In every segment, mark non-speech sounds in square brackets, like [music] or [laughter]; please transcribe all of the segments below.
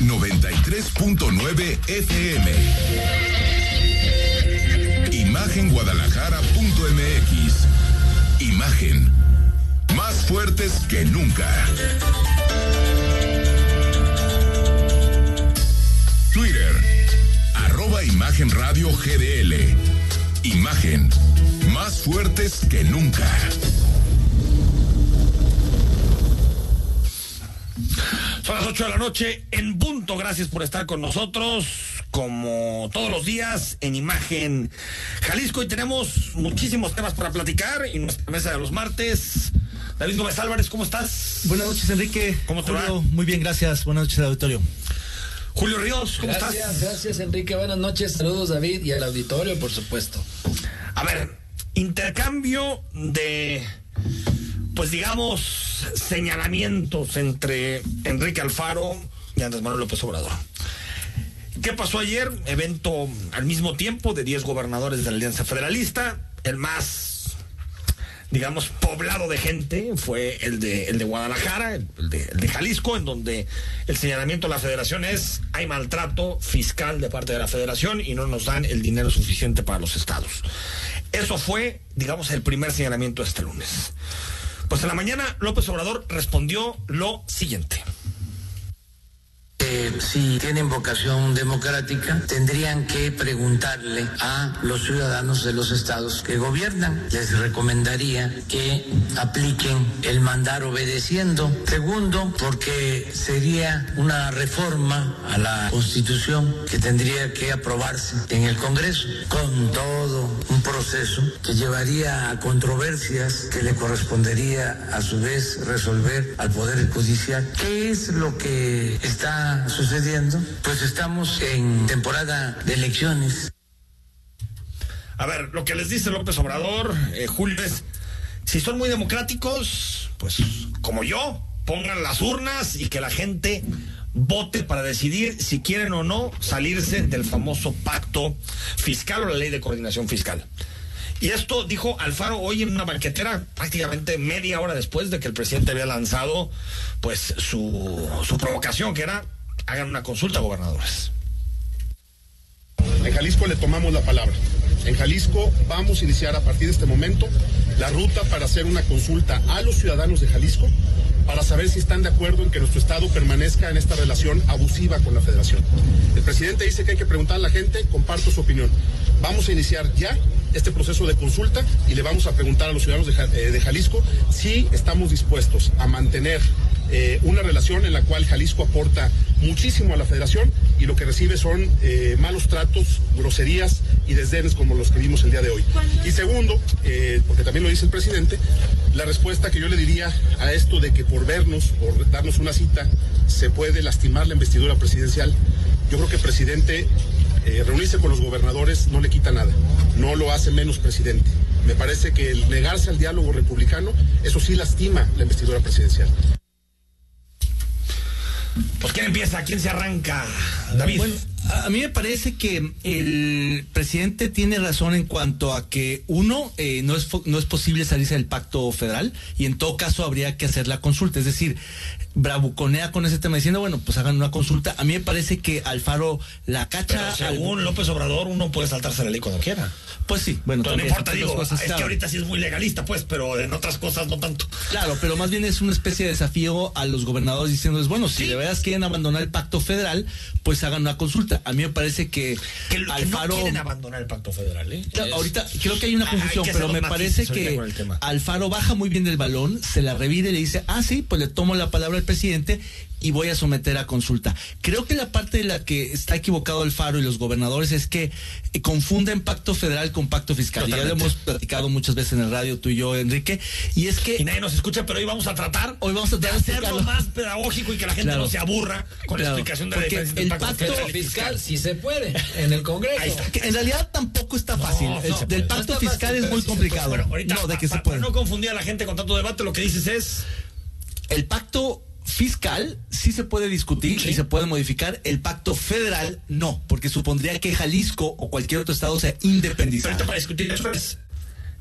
93.9 FM. Imagenguadalajara.mx. Imagen. Más fuertes que nunca. Twitter. Arroba Imagen Radio GDL. Imagen. Más fuertes que nunca. Son las 8 de la noche en punto. Gracias por estar con nosotros. Como todos los días en Imagen Jalisco. Y tenemos muchísimos temas para platicar. Y nuestra mesa de los martes. David Gómez Álvarez, ¿cómo estás? Buenas noches, Enrique. ¿Cómo te Julio, va? Muy bien, gracias. Buenas noches, auditorio. Julio Ríos, ¿cómo Gracias, estás? gracias Enrique, buenas noches, saludos David y al auditorio, por supuesto. A ver, intercambio de, pues digamos, señalamientos entre Enrique Alfaro y Andrés Manuel López Obrador. ¿Qué pasó ayer? Evento al mismo tiempo de 10 gobernadores de la Alianza Federalista. El más, digamos, poblado de gente fue el de, el de Guadalajara, el de, Jalisco, en donde el señalamiento de la federación es hay maltrato fiscal de parte de la federación y no nos dan el dinero suficiente para los estados. Eso fue, digamos, el primer señalamiento este lunes. Pues en la mañana López Obrador respondió lo siguiente. Eh, si tienen vocación democrática, tendrían que preguntarle a los ciudadanos de los estados que gobiernan. Les recomendaría que apliquen el mandar obedeciendo. Segundo, porque sería una reforma a la constitución que tendría que aprobarse en el Congreso con todo proceso que llevaría a controversias que le correspondería a su vez resolver al Poder Judicial. ¿Qué es lo que está sucediendo? Pues estamos en temporada de elecciones. A ver, lo que les dice López Obrador, eh, Julio, es, si son muy democráticos, pues como yo, pongan las urnas y que la gente vote para decidir si quieren o no salirse del famoso pacto fiscal o la ley de coordinación fiscal. Y esto dijo Alfaro hoy en una banquetera, prácticamente media hora después de que el presidente había lanzado pues su, su provocación, que era hagan una consulta gobernadores. En Jalisco le tomamos la palabra. En Jalisco vamos a iniciar a partir de este momento la ruta para hacer una consulta a los ciudadanos de Jalisco para saber si están de acuerdo en que nuestro Estado permanezca en esta relación abusiva con la Federación. El presidente dice que hay que preguntar a la gente, comparto su opinión. Vamos a iniciar ya este proceso de consulta y le vamos a preguntar a los ciudadanos de, eh, de Jalisco si estamos dispuestos a mantener eh, una relación en la cual Jalisco aporta muchísimo a la federación y lo que recibe son eh, malos tratos, groserías y desdenes como los que vimos el día de hoy. Y segundo, eh, porque también lo dice el presidente, la respuesta que yo le diría a esto de que por vernos, por darnos una cita, se puede lastimar la investidura presidencial, yo creo que el presidente eh, reunirse con los gobernadores no le quita nada, no lo hace menos presidente. Me parece que el negarse al diálogo republicano, eso sí lastima la investidura presidencial. Pues ¿quién empieza? ¿Quién se arranca? David. Bueno, a mí me parece que el presidente tiene razón en cuanto a que uno eh, no es no es posible salirse del pacto federal y en todo caso habría que hacer la consulta, es decir, bravuconea con ese tema diciendo bueno pues hagan una consulta. A mí me parece que Alfaro la Pero cacha. según al- López Obrador, uno puede saltarse la ley cuando quiera. Pues sí, bueno. Pero no importa, digo, cosas, es claro. que ahorita sí es muy legalista, pues, pero en otras cosas no tanto. Claro, pero más bien es una especie de desafío a los gobernadores diciéndoles, bueno, si Sí. de veras quieren abandonar el pacto federal, pues hagan una consulta. A mí me parece que, Alfaro... no quieren abandonar el pacto federal, ¿eh? Ahorita creo que hay una confusión, hay pero me parece que. Alfaro baja muy bien del balón, se la revide y le dice, ah, sí, pues le tomo la palabra al presidente y voy a someter a consulta. Creo que la parte de la que está equivocado Alfaro y los gobernadores es que eh, confunden pacto federal con pacto fiscal. Y Ya lo Totalmente. hemos platicado muchas veces en el radio, tú y yo, Enrique, y es que... Y nadie nos escucha, pero hoy vamos a tratar, Hoy vamos a tratar de hacerlo más pedagógico y que la gente Claro. no se aburra con la explicación de la Porque diferencia entre el pacto y Fiscal, si se puede, en el Congreso. Ahí está. que en realidad tampoco está fácil. no El- del pacto No fiscal fácil, es muy complicado. Bueno, ahorita, no, de que pa- se puede. para no confundir a la gente con tanto debate, lo que dices es... El pacto fiscal sí se puede discutir Sí. y se puede modificar. El pacto federal no, porque supondría que Jalisco o cualquier otro estado sea Pero independizado. ahorita para discutir es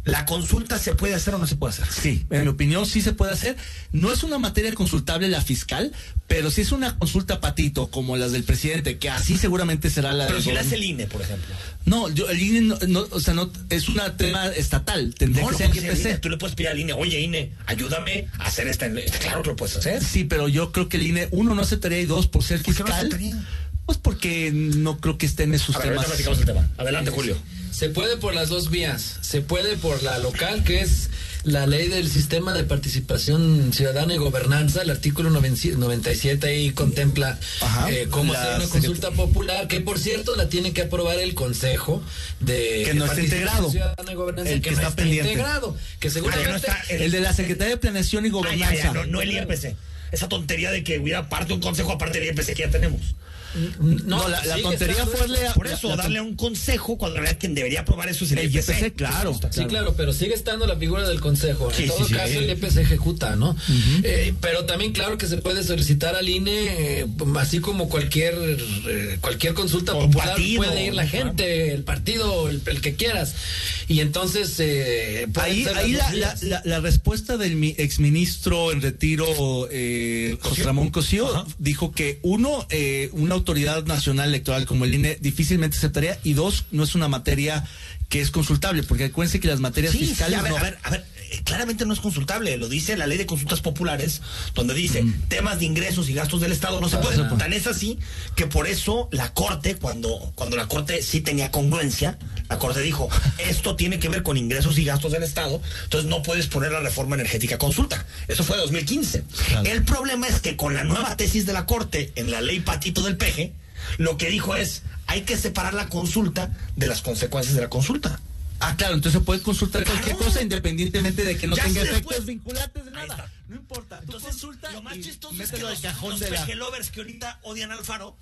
¿La consulta se puede hacer o no se puede hacer? Sí, en mi opinión sí se puede hacer. No es una materia consultable la fiscal, pero si es una consulta patito como las del presidente, que así seguramente será la Pero si la hace el INE, por ejemplo. No, yo, el INE no, no, o sea, no, es un tema estatal, tendría No, que ser el INE. IPC. Tú le puedes pedir al INE, oye INE, ayúdame a hacer esta. Claro que lo puedes hacer. Sí, pero yo creo que el INE, uno, no aceptaría y dos, por ser ¿Por qué no fiscal. aceptaría? pues porque no creo que estén en esos A ver, ahorita temas. platicamos el tema. Adelante, Julio. Se puede por las dos vías. Se puede por la local, que es la ley del sistema de participación ciudadana y gobernanza. El artículo 97 ahí contempla Ajá. eh, cómo La hacer una consulta popular, que por cierto la tiene que aprobar el Consejo de Que no está integrado. Ciudadana y Gobernanza, El que, que no está está pendiente. integrado. Que seguramente no está- El de la Secretaría de Planeación y Ah, Gobernanza. ya, ya, no, no el IRPC. Esa tontería de que hubiera parte un consejo aparte del IRPC que ya tenemos. No, la, la tontería fue eso. darle a- Por eso, la- darle a un consejo cuando en realidad quien debería aprobar eso es el, el IPC. IPC, claro. Sí, claro, pero sigue estando la figura del Consejo. Sí, en todo sí, sí. caso, el IPC ejecuta, ¿no? Eh, pero también, claro, que se puede solicitar al INE, eh, así como cualquier eh, cualquier consulta O popular, partido, puede ir la ¿no? gente, el partido, el, el que quieras. Y entonces, eh, Ahí, ahí la, la, la- la respuesta del mi- exministro en retiro, eh, José Ramón Cosío, dijo que uno, eh, una autoridad nacional electoral como el INE difícilmente aceptaría y dos, no es una materia que es consultable, porque acuérdense que las materias Sí, sí, fiscales a ver, no. a ver, a ver, claramente no es consultable, lo dice la ley de consultas populares, donde dice temas de ingresos y gastos del Estado no se pueden. Tan es así que por eso la Corte, cuando, cuando la Corte sí tenía congruencia, la Corte dijo, esto tiene que ver con ingresos y gastos del Estado, entonces no puedes poner la reforma energética a consulta. Eso fue 2015. El problema es que con la nueva tesis de la Corte en la ley Patito del Peje, lo que dijo es, hay que separar la consulta de las consecuencias de la consulta. Ah, claro, entonces se puede consultar cualquier cosa independientemente de que no Ya tenga efectos vinculantes de nada. No importa. Entonces, consulta lo más chistoso es que los, cajón los de la. pejelovers que ahorita odian al Faro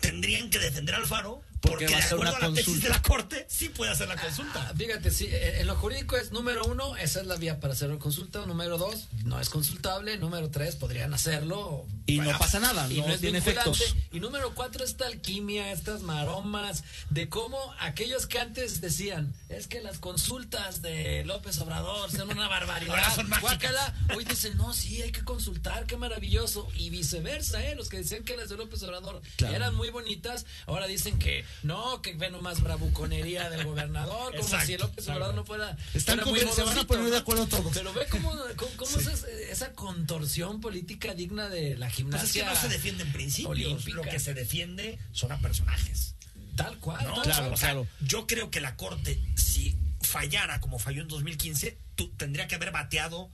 tendrían que defender al Faro Porque porque, va a ser una a la consulta. de la Corte sí puede hacer la consulta. Ah, Fíjate, sí, eh, en lo jurídico es número uno, esa es la vía para hacer una consulta. Número dos, no es consultable. Número tres, podrían hacerlo. Y no pasa nada, y no es tiene efectos. Y número cuatro, esta alquimia, estas maromas, de cómo aquellos que antes decían, es que las consultas de López Obrador son una barbaridad. [laughs] Ahora son guácala. Hoy dicen, no, sí, hay que consultar, qué maravilloso. Y viceversa, ¿eh? Los que decían que las de López Obrador eran muy bonitas, ahora dicen que no, que ve nomás bravuconería del gobernador, como Exacto, si López Obrador no fuera. Están muy se van a poner de acuerdo todos. Pero ve cómo, cómo, cómo es esa, contorsión política digna de la Pues gimnasia. es que no se defienden principios, olímpica. lo que se defiende son a personajes. Tal cual. ¿no? tal Claro, cual. o sea, claro. yo creo que la Corte, si fallara como falló en 2015, tú, tendría que haber bateado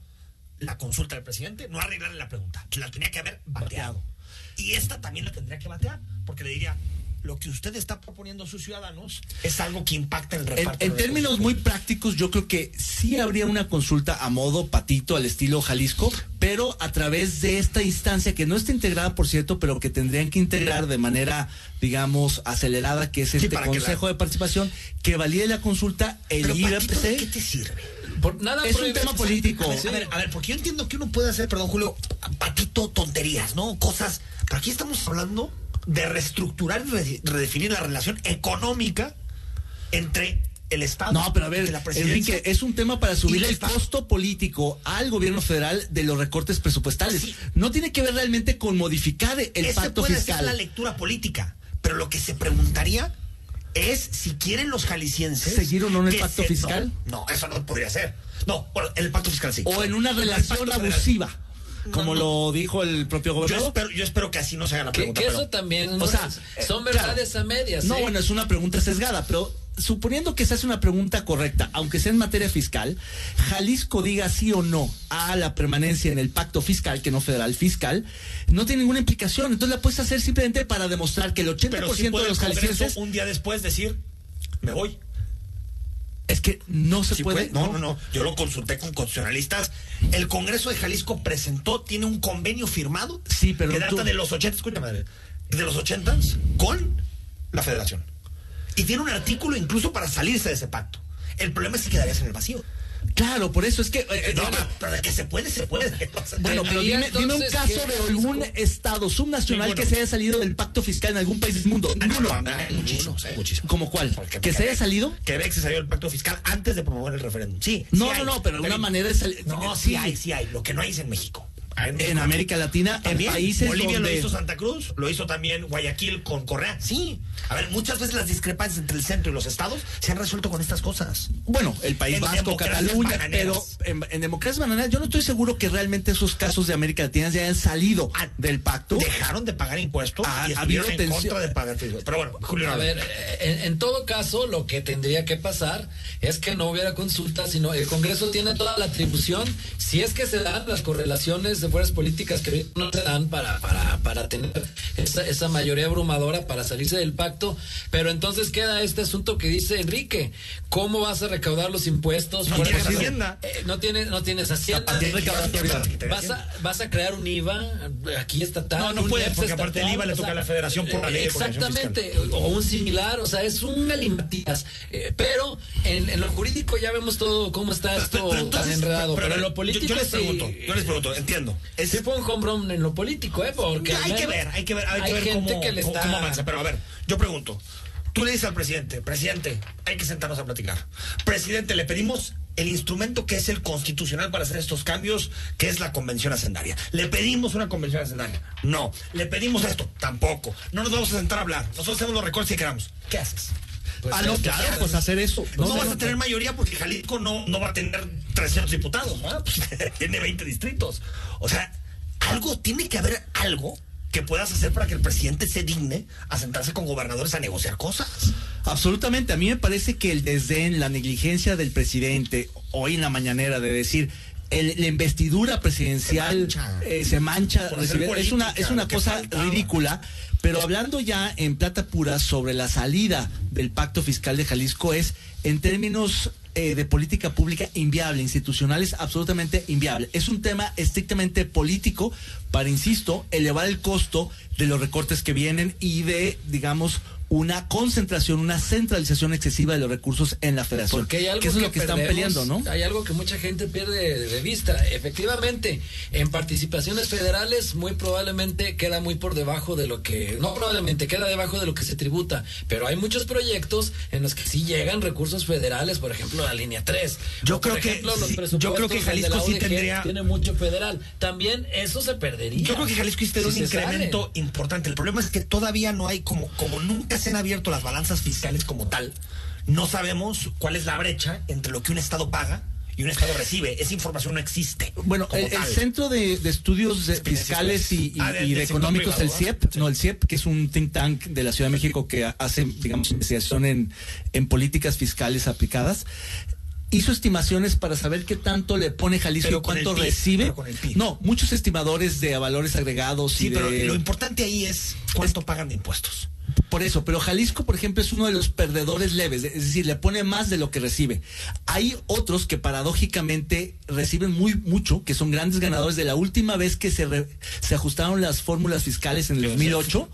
la consulta del presidente, no arreglarle la pregunta, la tenía que haber bateado. Y esta también la tendría que batear, porque le diría, lo que usted está proponiendo a sus ciudadanos es algo que impacta en el reparto. en términos muy públicos". prácticos, yo creo que sí habría una consulta a modo patito al estilo Jalisco, pero a través de esta instancia que no está integrada, por cierto, pero que tendrían que integrar de manera, digamos, acelerada, que es este Consejo la- de Participación, que valide la consulta el Pero, Patito, ¿de IRPC. qué te sirve? Por nada Es un tema político. A ver, a ver, a ver, porque yo entiendo que uno puede hacer, perdón, Julio, patito tonterías, ¿no? Cosas. Pero aquí estamos hablando de reestructurar y re- redefinir la relación económica entre el Estado No, pero a ver. Enrique, es un tema para subir el costo político al gobierno federal de los recortes presupuestales. Sí. No tiene que ver realmente con modificar el Ese pacto puede fiscal. ser la lectura política, pero lo que se preguntaría es si quieren los jaliscienses ¿Seguir o no en el pacto se- fiscal? No, no, eso no podría ser. No, bueno, en el pacto fiscal sí. o en una relación federal. Como no. lo dijo el propio Yo gobernador. espero, yo espero que así no se haga la pregunta. que pero- eso también o sea, es- son eh, verdades claro. a medias. No, ¿eh? bueno, es una pregunta sesgada, pero suponiendo que se hace una pregunta correcta, aunque sea en materia fiscal, Jalisco diga sí o no a la permanencia en el pacto fiscal, que no federal fiscal, no tiene ninguna implicación. Entonces la puedes hacer simplemente para demostrar que el 80% pero sí puede de los jaliscienses un día después decir, me voy. Es que no se Sí puede. No, no, no. Yo lo consulté con constitucionalistas. El Congreso de Jalisco presentó, tiene un convenio firmado. Sí, pero que data tú- de los 80, escúchame, Adrián, de los 80 con la Federación. Y tiene un artículo incluso para salirse de ese pacto. El problema es que quedarías en el vacío. Claro, por eso es que. eh, No, eh, pero- que se puede, se puede. [laughs] Bueno, pero dime, dime un caso ¿qué de algún estado subnacional Ninguno. que se haya salido del pacto fiscal en algún país del mundo. Ah, no, Ninguno. muchísimos, hay muchísimos. ¿Como cuál? Porque ¿Que se haya salido? Quebec se salió del pacto fiscal antes de promover el referéndum. Sí. No, sí no, hay. no, pero de una manera de salir. No, sí hay, sí hay. Lo que no hay es en México. En América Latina, en países Bolivia donde- lo hizo Santa Cruz, lo hizo también Guayaquil con Correa. Sí. A ver, muchas veces las discrepancias entre el centro y los estados se han resuelto con estas cosas. Bueno, el País En Vasco, Cataluña, bananeras. pero en, en democracias bananeras yo no estoy seguro que realmente esos casos de América Latina ya hayan salido Ah, del pacto. Dejaron de pagar impuestos Ha- y estuvieron en tensión. contra de pagar impuestos. Pero bueno, Julio, A ver, en, en todo caso, lo que tendría que pasar es que no hubiera consulta, sino el Congreso tiene toda la atribución, si es que se dan las correlaciones de fuerzas políticas que no se dan para, para, para tener esa, esa mayoría abrumadora para salirse del pacto, pero entonces queda este asunto que dice Enrique, ¿cómo vas a recaudar los impuestos? No tienes ejemplo, Hacienda. eh, no, tienes, no tienes hacienda. Vas a, vas a crear un IVA aquí estatal. No, no IEPS porque aparte el IVA le o toca sea, a la federación por la ley Exactamente, o un similar, o sea, es un galimatías. Eh, pero en, en lo jurídico ya vemos todo cómo está esto Pero- pero entonces- tan enredado. Pero, pero- en lo político yo les sí- pregunto, yo les pregunto, entiendo. Es- Sí fue un home run en lo político, ¿eh? Porque hay que ver, hay que ver, hay, que ver gente cómo, que le está... cómo avanza. Pero a ver, yo pregunto, tú le dices al presidente, presidente, hay que sentarnos a platicar. Presidente, le pedimos el instrumento que es el constitucional para hacer estos cambios, que es la convención hacendaria. Le pedimos una convención hacendaria. No. Le pedimos esto. Tampoco. No nos vamos a sentar a hablar. Nosotros hacemos los recortes que queramos. ¿Qué haces? Pues, ah, eh, claro, pues hacer eso. No, No, vas a tener mayoría porque Jalisco no, no va a tener 300 diputados, ¿no? [laughs] Pues, tiene 20 distritos. O sea, algo, tiene que haber algo que puedas hacer para que el presidente se digne a sentarse con gobernadores a negociar cosas. Absolutamente. A mí me parece que el desdén, la negligencia del presidente hoy en la mañanera de decir el- la investidura presidencial Se mancha. eh, se mancha, Por hacer recibir- es una, es una cosa faltaba. ridícula. Pero hablando ya en plata pura sobre la salida del pacto fiscal de Jalisco es en términos eh, de política pública inviable, institucional es absolutamente inviable. Es un tema estrictamente político para, insisto, elevar el costo de los recortes que vienen y de, digamos, una concentración, una centralización excesiva de los recursos en la federación. Porque hay algo que eso es lo que están peleando, ¿no? Hay algo que mucha gente pierde de vista. Efectivamente, en participaciones federales muy probablemente queda muy por debajo de lo que, no probablemente queda debajo de lo que se tributa, pero hay muchos proyectos en los que sí llegan recursos federales, por ejemplo, la línea 3. Yo creo que- ejemplo, los sí, presupuestos yo creo que Jalisco sí tendría- tiene mucho federal. También eso se perdería. Yo creo que Jalisco Si un incremento sale. importante. El problema es que todavía no hay, como, como nunca se han abierto las balanzas fiscales como tal, no sabemos cuál es la brecha entre lo que un Estado paga y un Estado recibe. Esa información no existe. Bueno, el, el. Centro de, de Estudios de- Fiscales y, y- Ah, de- y Económicos, el privado, CIEP, ¿no? Sí. no, el CIEP, que es un think tank de la Ciudad de México que hace, digamos, investigación en, en políticas fiscales aplicadas, hizo estimaciones para saber qué tanto le pone Jalisco Pero y el cuánto PIB, recibe. pero el PIB. No, muchos estimadores de valores agregados Sí, y pero de... lo importante ahí es cuánto pagan de impuestos. Por eso, pero Jalisco, por ejemplo, es uno de los perdedores leves, es decir, le pone más de lo que recibe. Hay otros que paradójicamente reciben muy mucho, que son grandes ganadores de la última vez que se, re- se ajustaron las fórmulas fiscales en el 2008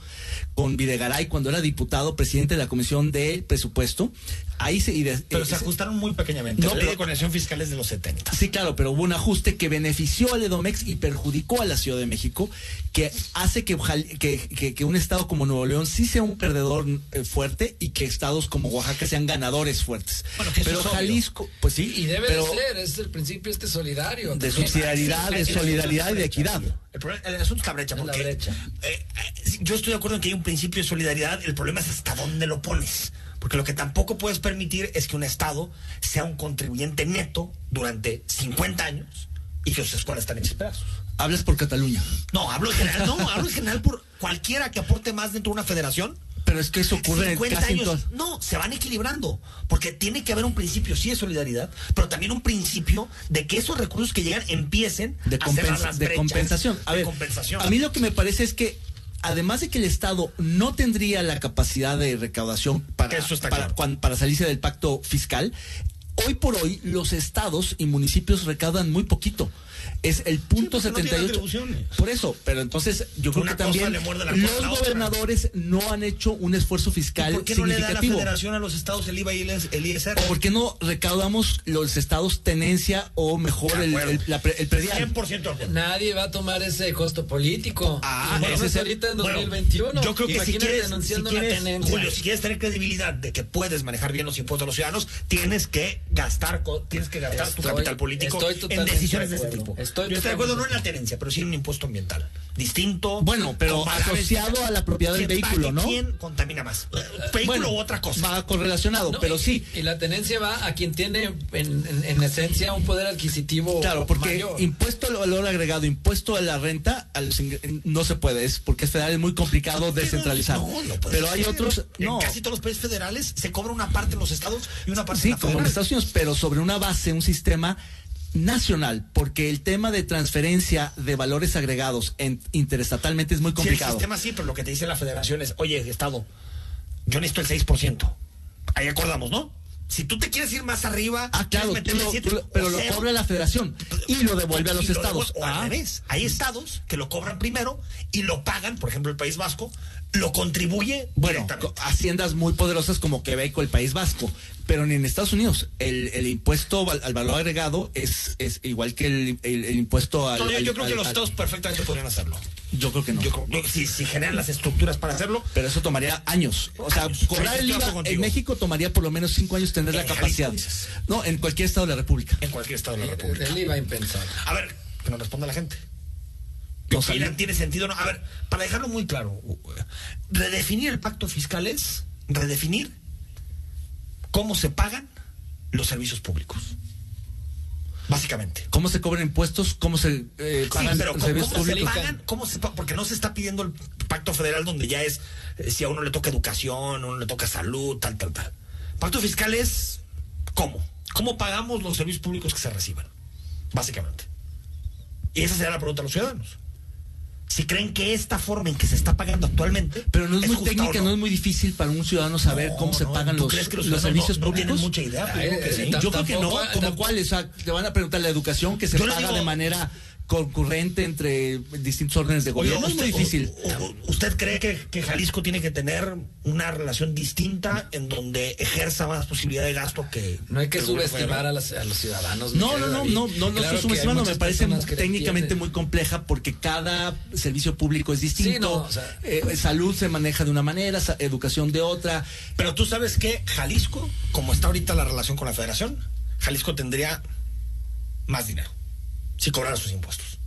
con Videgaray cuando era diputado, presidente de la Comisión de Presupuesto. Ahí se y de- Pero eh, se ajustaron muy pequeñamente. No, la ley de coordinación fiscal es de los 70. Sí, claro, pero hubo un ajuste que benefició al Edomex y perjudicó a la Ciudad de México, que hace que, Jal- que, que- que un estado como Nuevo León sí sea un perdedor eh, fuerte y que estados como Oaxaca sean ganadores fuertes. Bueno, que pero obvio. Jalisco, pues sí, Y debe pero de ser, es el principio este solidario. de también. subsidiariedad, de solidaridad y de equidad. El, problema- el asunto es la brecha. Porque, brecha. eh, eh, yo estoy de acuerdo en que hay un principio de solidaridad. El problema es hasta dónde lo pones. Porque lo que tampoco puedes permitir es que un Estado sea un contribuyente neto durante 50 años y que sus escuelas están hechas pedazos. Hablas por Cataluña. No, hablo en general, no, hablo en general por cualquiera que aporte más dentro de una federación. Pero es que eso ocurre 50 casi en años. todo- No, se van equilibrando. Porque tiene que haber un principio, sí, de solidaridad, pero también un principio de que esos recursos que llegan empiecen de, a cerrar las de brechas. compensación. A De ver, compensación. a mí lo que me parece es que además de que el Estado no tendría la capacidad de recaudación para, Eso está para, claro. cuan- para salirse del pacto fiscal, hoy por hoy los estados y municipios recaudan muy poquito. Es el punto Sí, porque no tiene 78. atribuciones. Por eso, pero entonces yo creo Una que también los gobernadores no han hecho un esfuerzo fiscal ¿Por qué no le da la significativo. federación a los estados el IVA y el, ISR? ¿O por qué no recaudamos los estados tenencia o mejor el, el, la el predial? 100% de acuerdo. Nadie va a tomar ese costo político. Ah, Y menos ese es el- ahorita en Bueno, 2021. yo creo que si quieres, si denunciando quieres, la tenencia. Julio, si quieres tener credibilidad de que puedes manejar bien los impuestos de los ciudadanos, tienes que gastar, co- tienes que gastar tu Estoy- capital político en decisiones de de este tipo. Estoy Yo estoy de acuerdo no en la tenencia, pero sí en un impuesto ambiental distinto. Bueno, pero asociado a la propiedad del ¿Quién vehículo, ¿no? ¿Quién contamina más? Vehículo Bueno, u otra cosa. Va correlacionado, No, pero y- sí. Y la tenencia va a quien tiene en, en- en esencia un poder adquisitivo Claro, porque mayor. impuesto al valor agregado, impuesto a la renta, a los ingre- no se puede, es porque es federal, es muy complicado descentralizar. No, no puede pero hay ser. otros, no. En casi todos los países federales se cobra una parte en los estados y una parte Sí, en la como en. Estados Unidos, pero sobre una base, un sistema nacional, porque el tema de transferencia de valores agregados en, interestatalmente es muy Sí, el complicado. sistema sí, pero lo que te dice la federación es, oye, Estado, yo necesito el 6%. Ahí acordamos, ¿no? Si tú te quieres ir más arriba, Ah, claro, tú meterle lo- siete tú lo- pero lo cobra la federación y lo devuelve a los lo estados. devuelve- o Ah. al revés. Hay estados que lo cobran primero y lo pagan, por ejemplo, el País Vasco, lo contribuye Bueno, haciendas muy poderosas como Quebec o el País Vasco, pero ni en Estados Unidos el, el impuesto al valor agregado es, es igual que el, el- el impuesto al... No, yo, al- creo que los estados perfectamente podrían hacerlo. Yo creo que no. Yo creo- yo- si, si generan las estructuras para hacerlo, pero eso tomaría años. O sea, Años. cobrar el IVA en México tomaría por lo menos cinco años tener la capacidad. No, en cualquier estado de la República. en cualquier estado de la República. Él iba a impensable. A ver, que nos responda la gente. No ¿Qué salió. opinan? ¿Tiene sentido no? A ver, para dejarlo muy claro, redefinir el pacto fiscal es redefinir cómo se pagan los servicios públicos. Básicamente. ¿Cómo se cobran impuestos? ¿Cómo se eh, Sí, pagan pero ¿cómo, servicios cómo se pagan? ¿Cómo se pa- Porque no se está pidiendo el pacto federal donde ya es eh, si a uno le toca educación, a uno le toca salud, tal, tal, tal. Pacto fiscal es cómo. ¿Cómo pagamos los servicios públicos que se reciban? Básicamente. Y esa será la pregunta a los ciudadanos. Si creen que esta forma en que se está pagando actualmente. Pero no es, muy técnica, no? es muy difícil para un ciudadano saber No, cómo se no, pagan ¿tú los, crees que los, ciudadanos servicios públicos. tienen mucha idea? Yo creo que sí. Eh, Yo creo que no, como cuál, o sea, te van a preguntar la educación que se Yo paga digo- de manera concurrente entre distintos órdenes de Oye, gobierno. es muy usted- difícil. ¿Usted cree que, que Jalisco tiene que tener una relación distinta en donde ejerza más posibilidad de gasto que. No hay que gobierno subestimar a, las- a los ciudadanos. No, no, no, no, no, no Claro hay subestimando, me parece técnicamente muy compleja porque cada servicio público es distinto. Sí, no, o sea- Eh, salud se maneja de una manera, educación de otra. Pero tú sabes que Jalisco, como está ahorita la relación con la federación, Jalisco tendría más dinero si cobrara sus impuestos.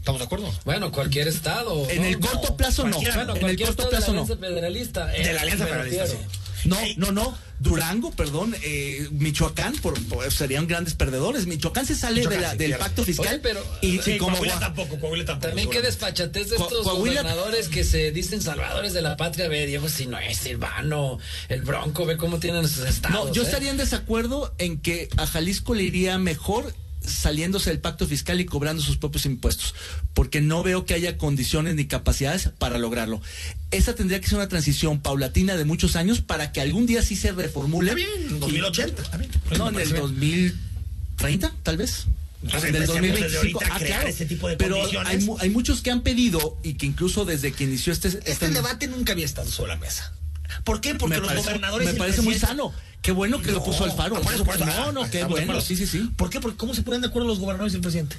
¿Estamos de acuerdo? Bueno, cualquier estado. En ¿no? el corto plazo no. cualquiera, Bueno, en el cualquier corto plazo de la no. Alianza Federalista. eh, De la Alianza Federalista, sí. No, no, no. Durango, perdón, eh, Michoacán por, por- serían grandes perdedores. Michoacán se sale Michoacán, de la- sí, del pacto fiscal Oye, pero- y, Sí, y como Coahuila tampoco, Coahuila tampoco. También qué desfachatez de Co- estos Coahuila- gobernadores que se dicen salvadores de la patria. Ve, Diego Sinue, Silvano, el Bronco, ve cómo tienen sus estados. No, yo ¿eh? estaría en desacuerdo en que a Jalisco le iría mejor saliéndose del pacto fiscal y cobrando sus propios impuestos, porque no veo que haya condiciones ni capacidades para lograrlo. Esa tendría que ser una transición paulatina de muchos años para que algún día sí se reformule. Está bien, en 2080. está bien. No, en el parece bien. 2030, tal vez. Entonces, En el empecemos desde 2025. ahorita a Ah, claro. ese tipo de Pero hay, mu- hay muchos que han pedido y que incluso desde que inició este... Este debate nunca había estado sobre la mesa. ¿Por qué? Porque me los parece, gobernadores. me parece muy sano. Qué bueno que lo puso Alfaro. Por eso, por eso. no, Ah, no, qué bueno. Sí, sí, sí. ¿Por qué? Porque ¿cómo se ponen de acuerdo los gobernadores y el presidente?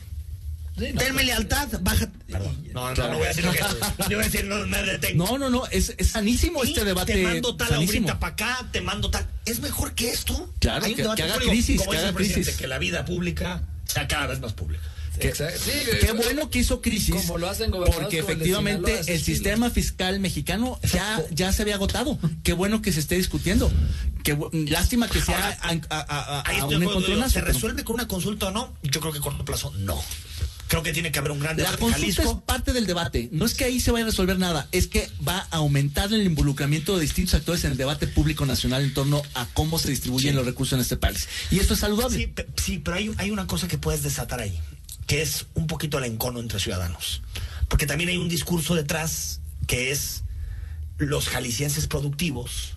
Sí, no, Denme lealtad, baja. Perdón. No, no, no voy a decir lo que. [laughs] No voy a decir, no me detengo. No, no, no, es, es sanísimo este debate. Te mando tal ahorita para acá, te mando tal. ¿Es mejor que esto? Claro, Hay un que- debate que haga crisis, como que dice haga el crisis. Que la vida pública sea cada vez más pública. Que-. Sí, Qué bueno que hizo crisis. Como lo hacen Porque el efectivamente el sistema fiscal mexicano ya, ya se había agotado. Qué bueno que se esté discutiendo. Qué lástima que sea Ahora, a, a- a- a un encontronazo, ¿Se resuelve con una consulta o no? Yo creo que a corto plazo no. Creo que tiene que haber un gran La debate en consulta es parte del debate. No es que ahí se vaya a resolver nada, es que va a aumentar el involucramiento de distintos actores en el debate público nacional en torno a cómo se distribuyen Sí. los recursos en este país. Y esto es saludable. Sí, pero hay, hay una cosa que puedes desatar ahí, que es un poquito el encono entre ciudadanos. Porque también hay un discurso detrás que es los jaliscienses productivos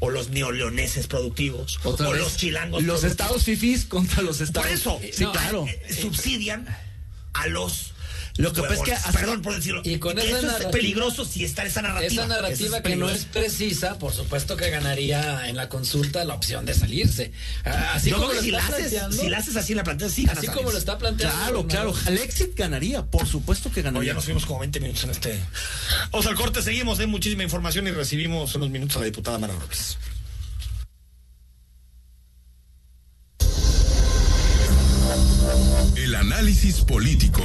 o los neoleoneses productivos, Otra o vez, los chilangos Los productivos. estados fifís contra los Por estados. eso, Sí, no, claro. eh, eh, subsidian a los. Lo que pasa es que hasta- perdón por decirlo. Y con esa eso es peligroso si está esa narrativa. Esa narrativa que no es precisa, por supuesto que ganaría en la consulta la opción de salirse. Ah, Así Yo como lo si está la, haces, planteando, si la haces así en la plantea, sí así como lo está planteando. Claro, claro. Alexit ganaría, por supuesto que Oye, ganaría. ya nos fuimos como 20 minutos en este. Vamos al corte, seguimos, hay muchísima información y recibimos unos minutos a la diputada Mara Robles. Análisis político.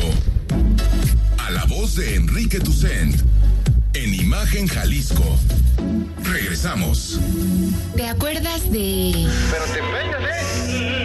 A la voz de Enrique Tucent. En Imagen Jalisco. Regresamos. ¿Te acuerdas de... Pero te empeñas, En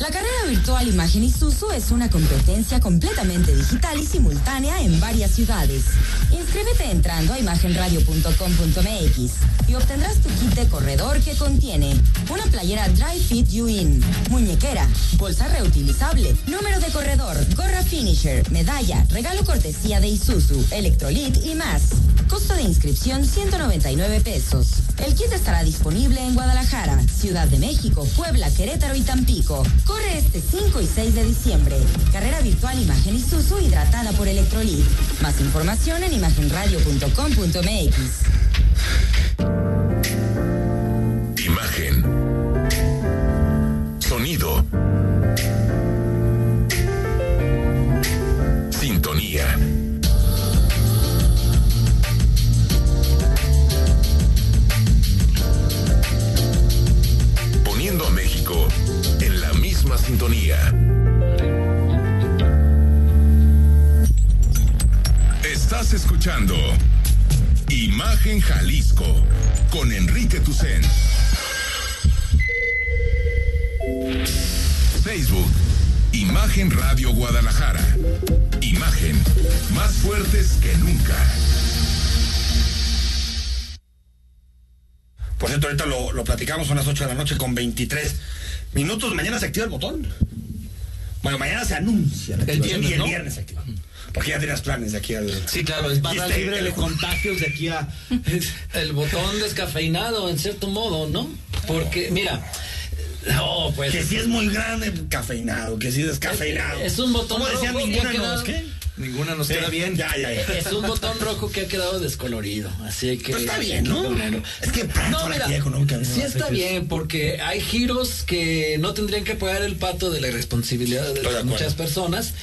La carrera virtual Imagen Isuzu es una competencia completamente digital y simultánea en varias ciudades. Inscríbete entrando a imagenradio.com.mx y obtendrás tu kit de corredor que contiene una playera Dry Fit You In, muñequera, bolsa reutilizable, número de corredor, gorra finisher, medalla, regalo cortesía de Isuzu, electrolit y más. Costo de inscripción 199 pesos. El kit estará disponible en Guadalajara, Ciudad de México, Puebla, Querétaro y Tampico. Corre este 5 y 6 de diciembre. Carrera virtual Imagen Isuzu hidratada por Electrolit. Más información en imagenradio.com.mx. ahorita lo, lo platicamos, son las 8 de la noche con 23 minutos. Mañana se activa el botón. Bueno, mañana se anuncia El viernes, y el ¿no? viernes se activa. Porque ya tenías planes de aquí al. Sí, claro, es barra Dijiste, libre de contagios de aquí a. [laughs] El botón descafeinado, en cierto modo, ¿no? Porque, mira, no, pues. Que si es muy grande, cafeinado, que si es descafeinado. Es un botón ¿Cómo decían qué? Ninguna nos Sí, queda bien. Ya, ya, ya. Es un botón rojo que ha quedado descolorido, así que... Pero está bien, ¿no? Es que no, mira, económica, sí está bien, porque hay giros que no tendrían que pagar el pato de la irresponsabilidad de, muchas personas.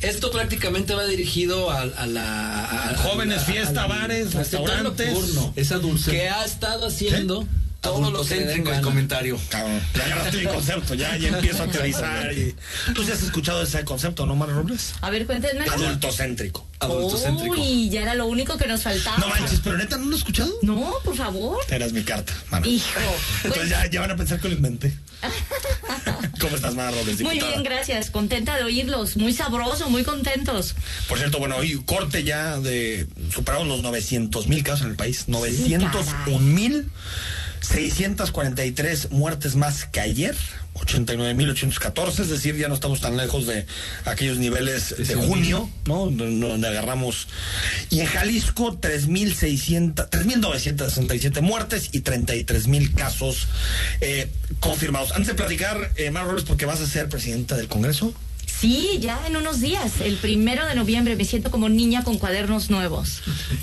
Esto prácticamente va dirigido a, a la... a- Jóvenes, a- fiesta, bares, restaurantes. nocturno, Esa dulce. que ha estado haciendo todo lo Adultocéntrico el comentario. Cabrón, ya agarraste mi concepto, ya, ya empiezo a aterrizar. Y... ¿Tú sí has escuchado ese concepto, no, Mar Robles? A ver, cuéntenme. Adultocéntrico. Adultocéntrico. Uy, ya era lo único que nos faltaba. No manches, pero neta, ¿no lo has escuchado? No, por favor. Eras mi carta, Mara. Hijo. Entonces Pues, ya, ya van a pensar que lo inventé. [laughs] ¿Cómo estás, Mara Robles, muy bien, gracias. Contenta de oírlos. Muy sabroso, muy contentos. Por cierto, bueno, hoy corte ya de... Superamos los 900 mil casos en el país. 901 mil 643 muertes más que ayer, 89.814, es decir, ya no estamos tan lejos de aquellos niveles de junio, ¿no? Donde agarramos. Y en Jalisco, 3.600, 3.967 muertes y 33.000 casos eh, confirmados. Antes de platicar, eh, Mar Robles, porque vas a ser presidenta del Congreso. Sí, ya en unos días, el primero de noviembre, me siento como niña con cuadernos nuevos.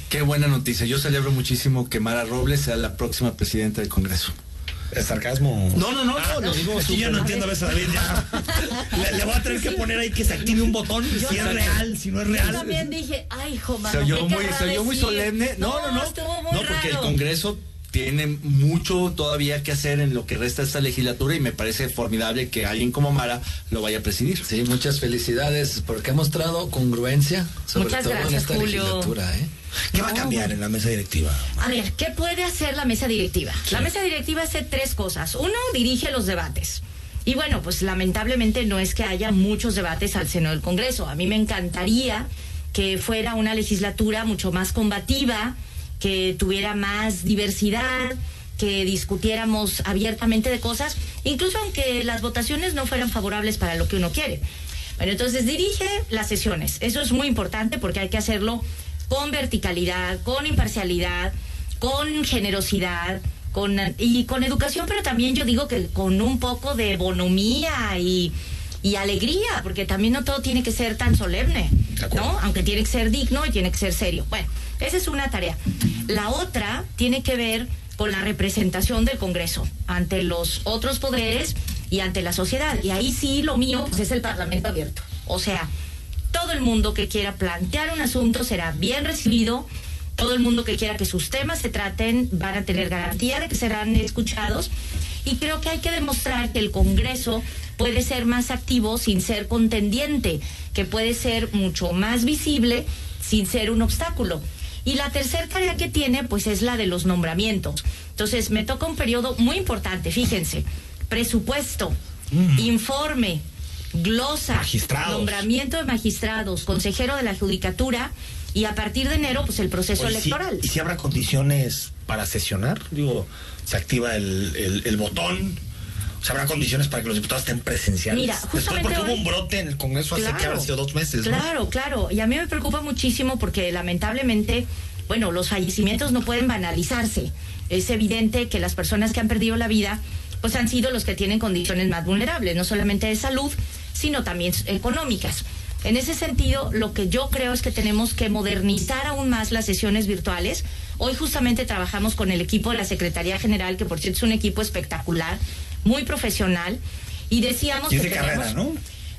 Qué buena noticia. Yo celebro muchísimo que Mara Robles sea la próxima presidenta del Congreso. ¿Es sarcasmo? No, no, no, no, lo digo Es que yo no entiendo a veces, David, ya. [laughs] Le, le voy a tener que poner ahí que se active un botón si es real, si no es Yo real. también dije, ay, Joma, Se oyó muy, se oyó muy solemne. No, no, no. Estuvo muy No, porque el. Congreso tiene mucho todavía que hacer en lo que resta de esta legislatura y me parece formidable que alguien como Mara lo vaya a presidir. Sí, muchas felicidades porque ha mostrado congruencia, sobre Muchas todo en esta Julio. legislatura. ¿eh? ¿Qué va a cambiar en la mesa directiva? A ver, ¿qué puede hacer la mesa directiva? La mesa directiva hace tres cosas. Uno, dirige los debates. Y bueno, pues lamentablemente no es que haya muchos debates al seno del Congreso. A mí me encantaría que fuera una legislatura mucho más combativa, que tuviera más diversidad, que discutiéramos abiertamente de cosas, incluso aunque las votaciones no fueran favorables para lo que uno quiere. Bueno, entonces dirige las sesiones. Eso es muy importante porque hay que hacerlo con verticalidad, con imparcialidad, con generosidad, con y con educación, pero también yo digo que con un poco de bonomía y, y alegría, porque también no todo tiene que ser tan solemne, ¿no? Aunque tiene que ser digno y tiene que ser serio. Bueno, esa es una tarea. La otra tiene que ver con la representación del Congreso ante los otros poderes y ante la sociedad. Y ahí sí lo mío pues, es el Parlamento abierto. O sea, todo el mundo que quiera plantear un asunto será bien recibido. Todo el mundo que quiera que sus temas se traten van a tener garantía de que serán escuchados. Y creo que hay que demostrar que el Congreso puede ser más activo sin ser contendiente, que puede ser mucho más visible sin ser un obstáculo. Y la tercera tarea que tiene, pues es la de los nombramientos. Entonces, me toca un periodo muy importante, fíjense. Presupuesto, informe, glosa, nombramiento de magistrados, consejero de la judicatura y a partir de enero, pues el proceso Oye, electoral. ¿Y si habrá condiciones para sesionar? Digo, se activa el, el- el botón. O sea, habrá condiciones para que los diputados estén presenciales. Mira, Después justamente porque hubo un brote en el Congreso hace que habrá sido dos meses, ¿no? Claro, claro. Y a mí me preocupa muchísimo porque lamentablemente, bueno, los fallecimientos no pueden banalizarse. Es evidente que las personas que han perdido la vida, pues han sido los que tienen condiciones más vulnerables, no solamente de salud, sino también económicas. En ese sentido, lo que yo creo es que tenemos que modernizar aún más las sesiones virtuales. Hoy justamente trabajamos con el equipo de la Secretaría General, que por cierto es un equipo espectacular, muy profesional, y decíamos Y es que de tenemos- carrera, ¿no?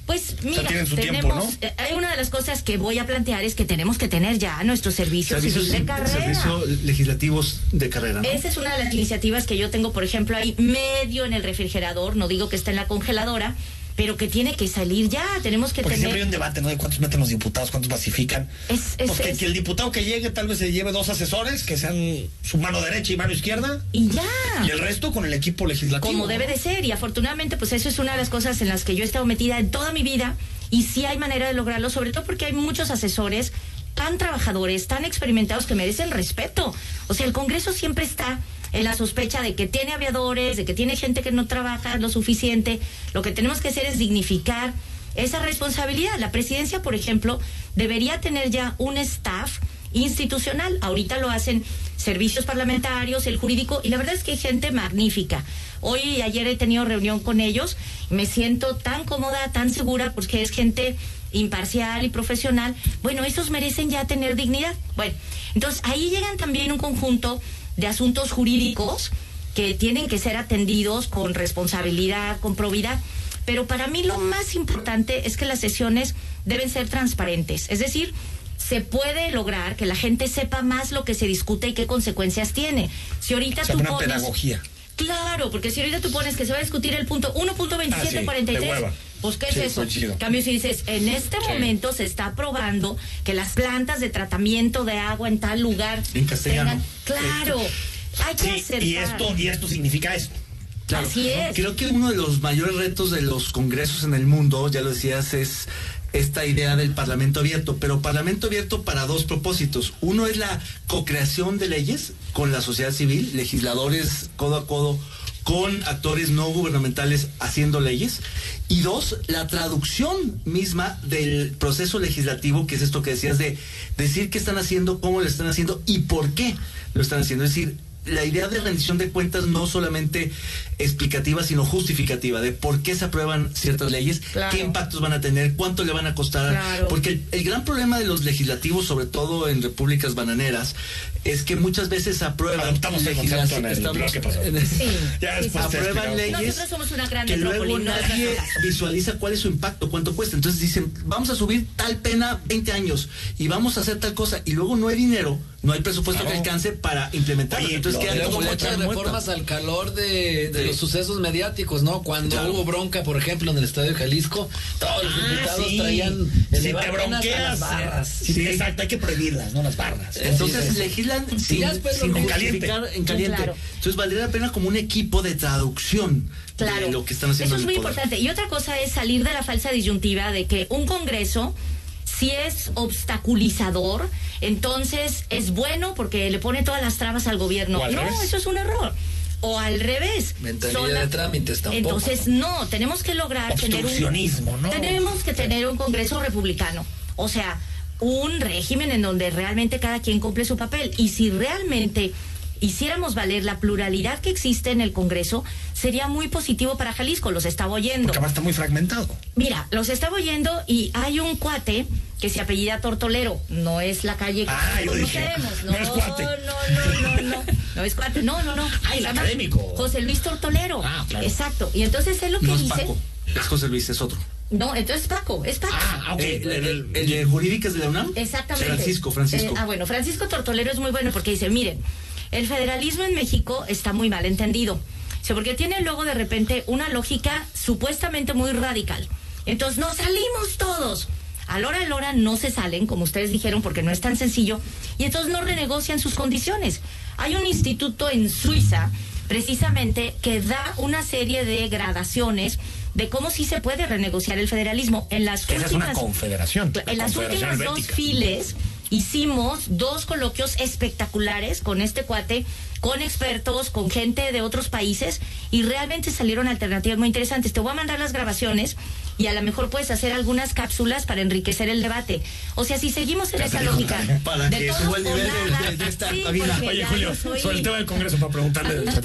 pues mira, tiempo, tenemos, ¿no? eh, hay una de las cosas que voy a plantear es que tenemos que tener ya nuestros servicios, Servicios, de carrera. servicios legislativos de carrera. ¿no? Esa es una de las iniciativas que yo tengo, por ejemplo, ahí medio en el refrigerador, no digo que esté en la congeladora, pero que tiene que salir ya, tenemos que Porque siempre hay tener... un debate, ¿no? De cuántos meten los diputados, cuántos pacifican. Es- es- Pues que, es- que el diputado que llegue tal vez se lleve dos asesores, que sean su mano derecha y mano izquierda, Y ya. y el resto con el equipo legislativo. como debe de ser y afortunadamente pues eso es una de las cosas en las que yo he estado metida en toda mi vida y sí hay manera de lograrlo sobre todo porque hay muchos asesores tan trabajadores tan experimentados que merecen respeto o sea el Congreso siempre está en la sospecha de que tiene aviadores de que tiene gente que no trabaja lo suficiente lo que tenemos que hacer es dignificar esa responsabilidad la presidencia por ejemplo debería tener ya un staff institucional. Ahorita lo hacen servicios parlamentarios, el jurídico, y la verdad es que hay gente magnífica. Hoy y ayer he tenido reunión con ellos, me siento tan cómoda, tan segura, porque es gente imparcial y profesional. Bueno, esos merecen ya tener dignidad. Bueno, entonces ahí llegan también un conjunto de asuntos jurídicos que tienen que ser atendidos con responsabilidad, con probidad. Pero para mí lo más importante es que las sesiones deben ser transparentes. Es decir, se puede lograr que la gente sepa más lo que se discute y qué consecuencias tiene. Si ahorita O sea, tú una pones... pedagogía. Claro, porque si ahorita tú pones que se va a discutir el punto Ah, sí, 1.2743, de hueva. Pues ¿qué Sí, es eso? En cambio, si dices, en este momento se está probando que las plantas de tratamiento de agua en tal lugar En castellano. Claro, hay que Sí, y esto, y esto significa esto. Claro. Así es. Creo que uno de los mayores retos de los congresos en el mundo, ya lo decías, es esta idea del Parlamento abierto, pero Parlamento abierto para dos propósitos. Uno es la co-creación de leyes con la sociedad civil, legisladores codo a codo con actores no gubernamentales haciendo leyes. Y dos, la traducción misma del proceso legislativo, que es esto que decías de decir qué están haciendo, cómo lo están haciendo y por qué lo están haciendo. Es decir, la idea de rendición de cuentas no solamente explicativa, sino justificativa de por qué se aprueban ciertas leyes, qué impactos van a tener, cuánto le van a costar. Porque el, gran problema de los legislativos, sobre todo en repúblicas bananeras, es que muchas veces aprueban legislación. [laughs] aprueban leyes que luego nadie visualiza cuál es su impacto, cuánto cuesta. Entonces dicen, vamos a subir tal pena 20 años y vamos a hacer tal cosa y luego no hay dinero, no hay presupuesto que alcance para implementarlo. Entonces quedan como muchas reformas al calor de, los sucesos mediáticos, ¿no? Cuando hubo bronca, por ejemplo, en el Estadio de Jalisco, todos los ah, diputados traían si te bronqueas, las barras. Sí, exacto, hay que prohibirlas, no las barras. Entonces legislan sin, sin caliente. en caliente. Entonces valdría la pena como un equipo de traducción. De lo que están haciendo. Eso es muy importante. Y otra cosa es salir de la falsa disyuntiva de que un Congreso si es obstaculizador, entonces es bueno porque le pone todas las trabas al gobierno. No, eso es un error o al revés. Mentalidad de trámites tampoco. Entonces, no, tenemos que lograr tener un ¿no? Tenemos que tener un Congreso republicano. O sea, un régimen en donde realmente cada quien cumple su papel. Y si realmente hiciéramos valer la pluralidad que existe en el Congreso, sería muy positivo para Jalisco. Los estaba oyendo. Porque está muy fragmentado. Mira, los estaba oyendo y hay un cuate que se apellida Tortolero. No es la calle que ah, No, es cuate. No, no, no, no. No es cuate. No, no, no. Ah, el académico. José Luis Tortolero. Ah, claro. Exacto. Y entonces él lo que no dice. Es Paco. Es José Luis, es otro. No, entonces Paco, es Paco. Ah, ok. Eh, el, de jurídicas de la UNAM. Exactamente. Francisco, Francisco. Eh, ah, bueno, Francisco Tortolero es muy bueno porque dice, miren, el federalismo en México está muy mal entendido. porque tiene luego de repente una lógica supuestamente muy radical. Entonces nos salimos todos. A la hora a la hora no se salen, como ustedes dijeron, porque no es tan sencillo, y entonces no renegocian sus condiciones. Hay un instituto en Suiza, precisamente, que da una serie de gradaciones de cómo sí se puede renegociar el federalismo. En las últimas, es una confederación. En las últimas dos files hicimos dos coloquios espectaculares con este cuate, con expertos, con gente de otros países y realmente salieron alternativas muy interesantes. Te voy a mandar las grabaciones y a lo mejor puedes hacer algunas cápsulas para enriquecer el debate. O sea, si seguimos en esa lógica para de que suba el nivel de, de, esta Oye, Julio, sobre el tema del Congreso para preguntarle [laughs]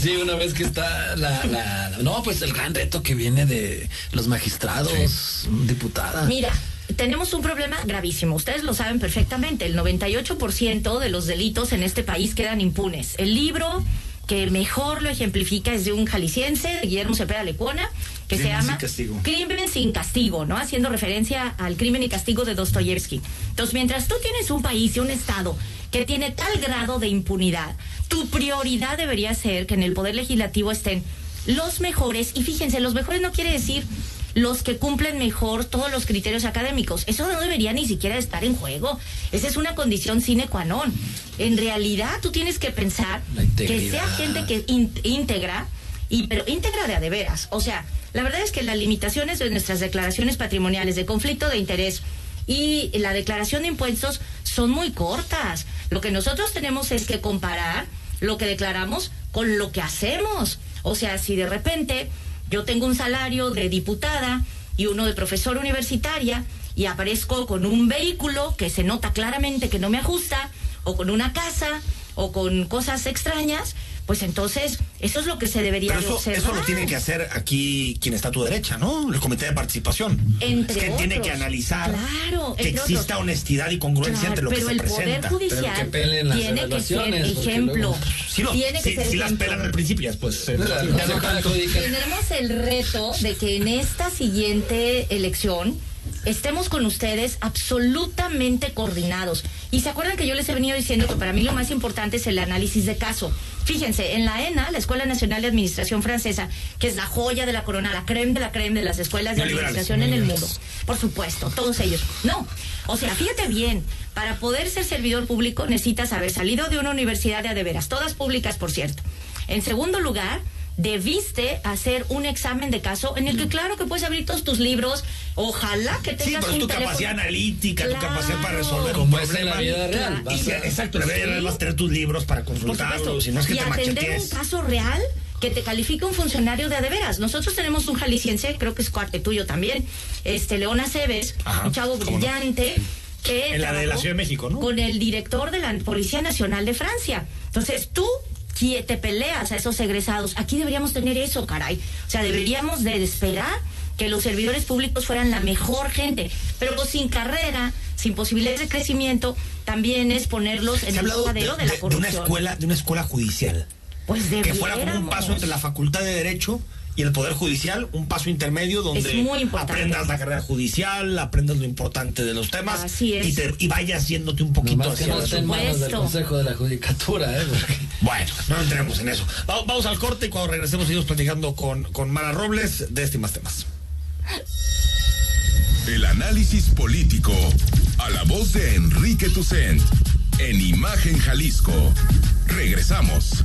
Sí, una vez que está la, la, No, pues el gran reto que viene de los magistrados, diputadas. Mira, tenemos un problema gravísimo. Ustedes lo saben perfectamente. El 98% de los delitos en este país quedan impunes. El libro que mejor lo ejemplifica es de un jalisciense, de Guillermo Cepeda Lecuona, que se llama Crimen sin castigo, ¿no? Haciendo referencia al crimen y castigo de Dostoyevsky. Entonces, mientras tú tienes un país y un Estado que tiene tal grado de impunidad, tu prioridad debería ser que en el Poder Legislativo estén los mejores, y fíjense, los mejores no quiere decir los que cumplen mejor todos los criterios académicos. Eso no debería ni siquiera estar en juego. Esa es una condición sine qua non. En realidad, tú tienes que pensar que sea gente que íntegra, y, pero íntegra de a de veras. O sea, la verdad es que las limitaciones de nuestras declaraciones patrimoniales de conflicto de interés y la declaración de impuestos son muy cortas. Lo que nosotros tenemos es que comparar lo que declaramos con lo que hacemos. O sea, si de repente yo tengo un salario de diputada y uno de profesor universitaria y aparezco con un vehículo que se nota claramente que no me ajusta, o con una casa, o con cosas extrañas, pues entonces eso es lo que se debería Pero eso, Eso lo tiene que hacer aquí quien está a tu derecha, ¿no? El comité de participación. Entre es que tiene que analizar que exista honestidad y congruencia entre lo que se presenta. Pero el Poder Judicial tiene que ser ejemplo. Si tiene que ser las pelan al principio después. Tenemos el reto de que en esta siguiente elección estemos con ustedes absolutamente coordinados. Y se acuerdan que yo les he venido diciendo que para mí lo más importante es el análisis de caso. Fíjense, en la ENA, la Escuela Nacional de Administración Francesa, que es la joya de la corona, la creme de la creme de las escuelas de administración en el mundo. Por supuesto, todos ellos. No, o sea, fíjate bien, para poder ser servidor público necesitas haber salido de una universidad de adeveras, todas públicas, por cierto. En segundo lugar, debiste hacer un examen de caso en el que claro que puedes abrir todos tus libros, ojalá que Sí, tengas pero es un tu teléfono. capacidad analítica, tu capacidad para resolver un Como es en problema. la vida real. Y que- exacto, la vida real vas a tener tus libros para consultarlos, si no es que y te atender machetees. un caso real que te califique un funcionario de a de veras. Nosotros tenemos un jalisciense, creo que es cuate tuyo también, este León Aceves, un chavo no. brillante. Que En la de la trabajó Ciudad de México, ¿no? Con el director de la Policía Nacional de Francia. Entonces tú qui- te peleas a esos egresados. Aquí deberíamos tener eso, caray. O sea, deberíamos de esperar que los servidores públicos fueran la mejor gente. Pero pues sin carrera, sin posibilidades de crecimiento, también es ponerlos en el hablado de, jugadero de, de- la de una corrupción. escuela, de una escuela judicial. Pues que fuera como un paso entre la Facultad de Derecho y el Poder Judicial, un paso intermedio donde Es muy importante. aprendas la carrera judicial, aprendas lo importante de los temas Así es. Y, te- y vayas yéndote un poquito Nomás que hacia no esté en manos del. Consejo de la Judicatura, ¿eh? Porque- Bueno, no entremos en eso. Va- Vamos al corte y cuando regresemos seguimos platicando con, con Mara Robles de este y más temas. El análisis político. A la voz de Enrique Tucent. En Imagen Jalisco. Regresamos.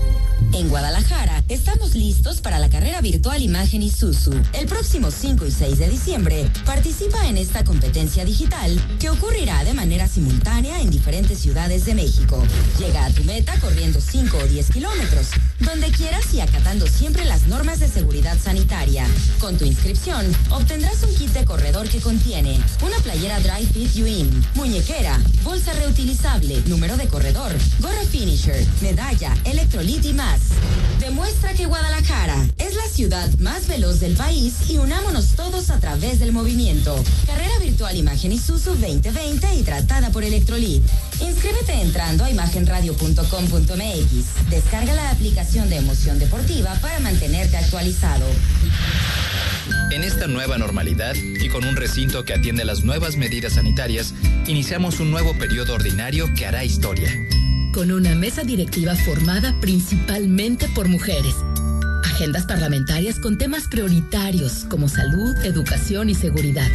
En Guadalajara estamos listos para la carrera virtual Imagen Isuzu. El próximo 5 y 6 de diciembre participa en esta competencia digital que ocurrirá de manera simultánea en diferentes ciudades de México. Llega a tu meta corriendo 5 o 10 kilómetros, donde quieras y acatando siempre las normas de seguridad sanitaria. Con tu inscripción obtendrás un kit de corredor que contiene una playera Dry Fit In, muñequera, bolsa reutilizable, número de corredor, gorro finisher, medalla, electrolit y más. Demuestra que Guadalajara es la ciudad más veloz del país y unámonos todos a través del movimiento. Carrera virtual Imagen Isuzu 2020 y tratada por Electrolit. Inscríbete entrando a imagenradio.com.mx. Descarga la aplicación de Emoción Deportiva para mantenerte actualizado. En esta nueva normalidad y con un recinto que atiende las nuevas medidas sanitarias, iniciamos un nuevo periodo ordinario que hará historia. Con una mesa directiva formada principalmente por mujeres. Agendas parlamentarias con temas prioritarios como salud, educación y seguridad.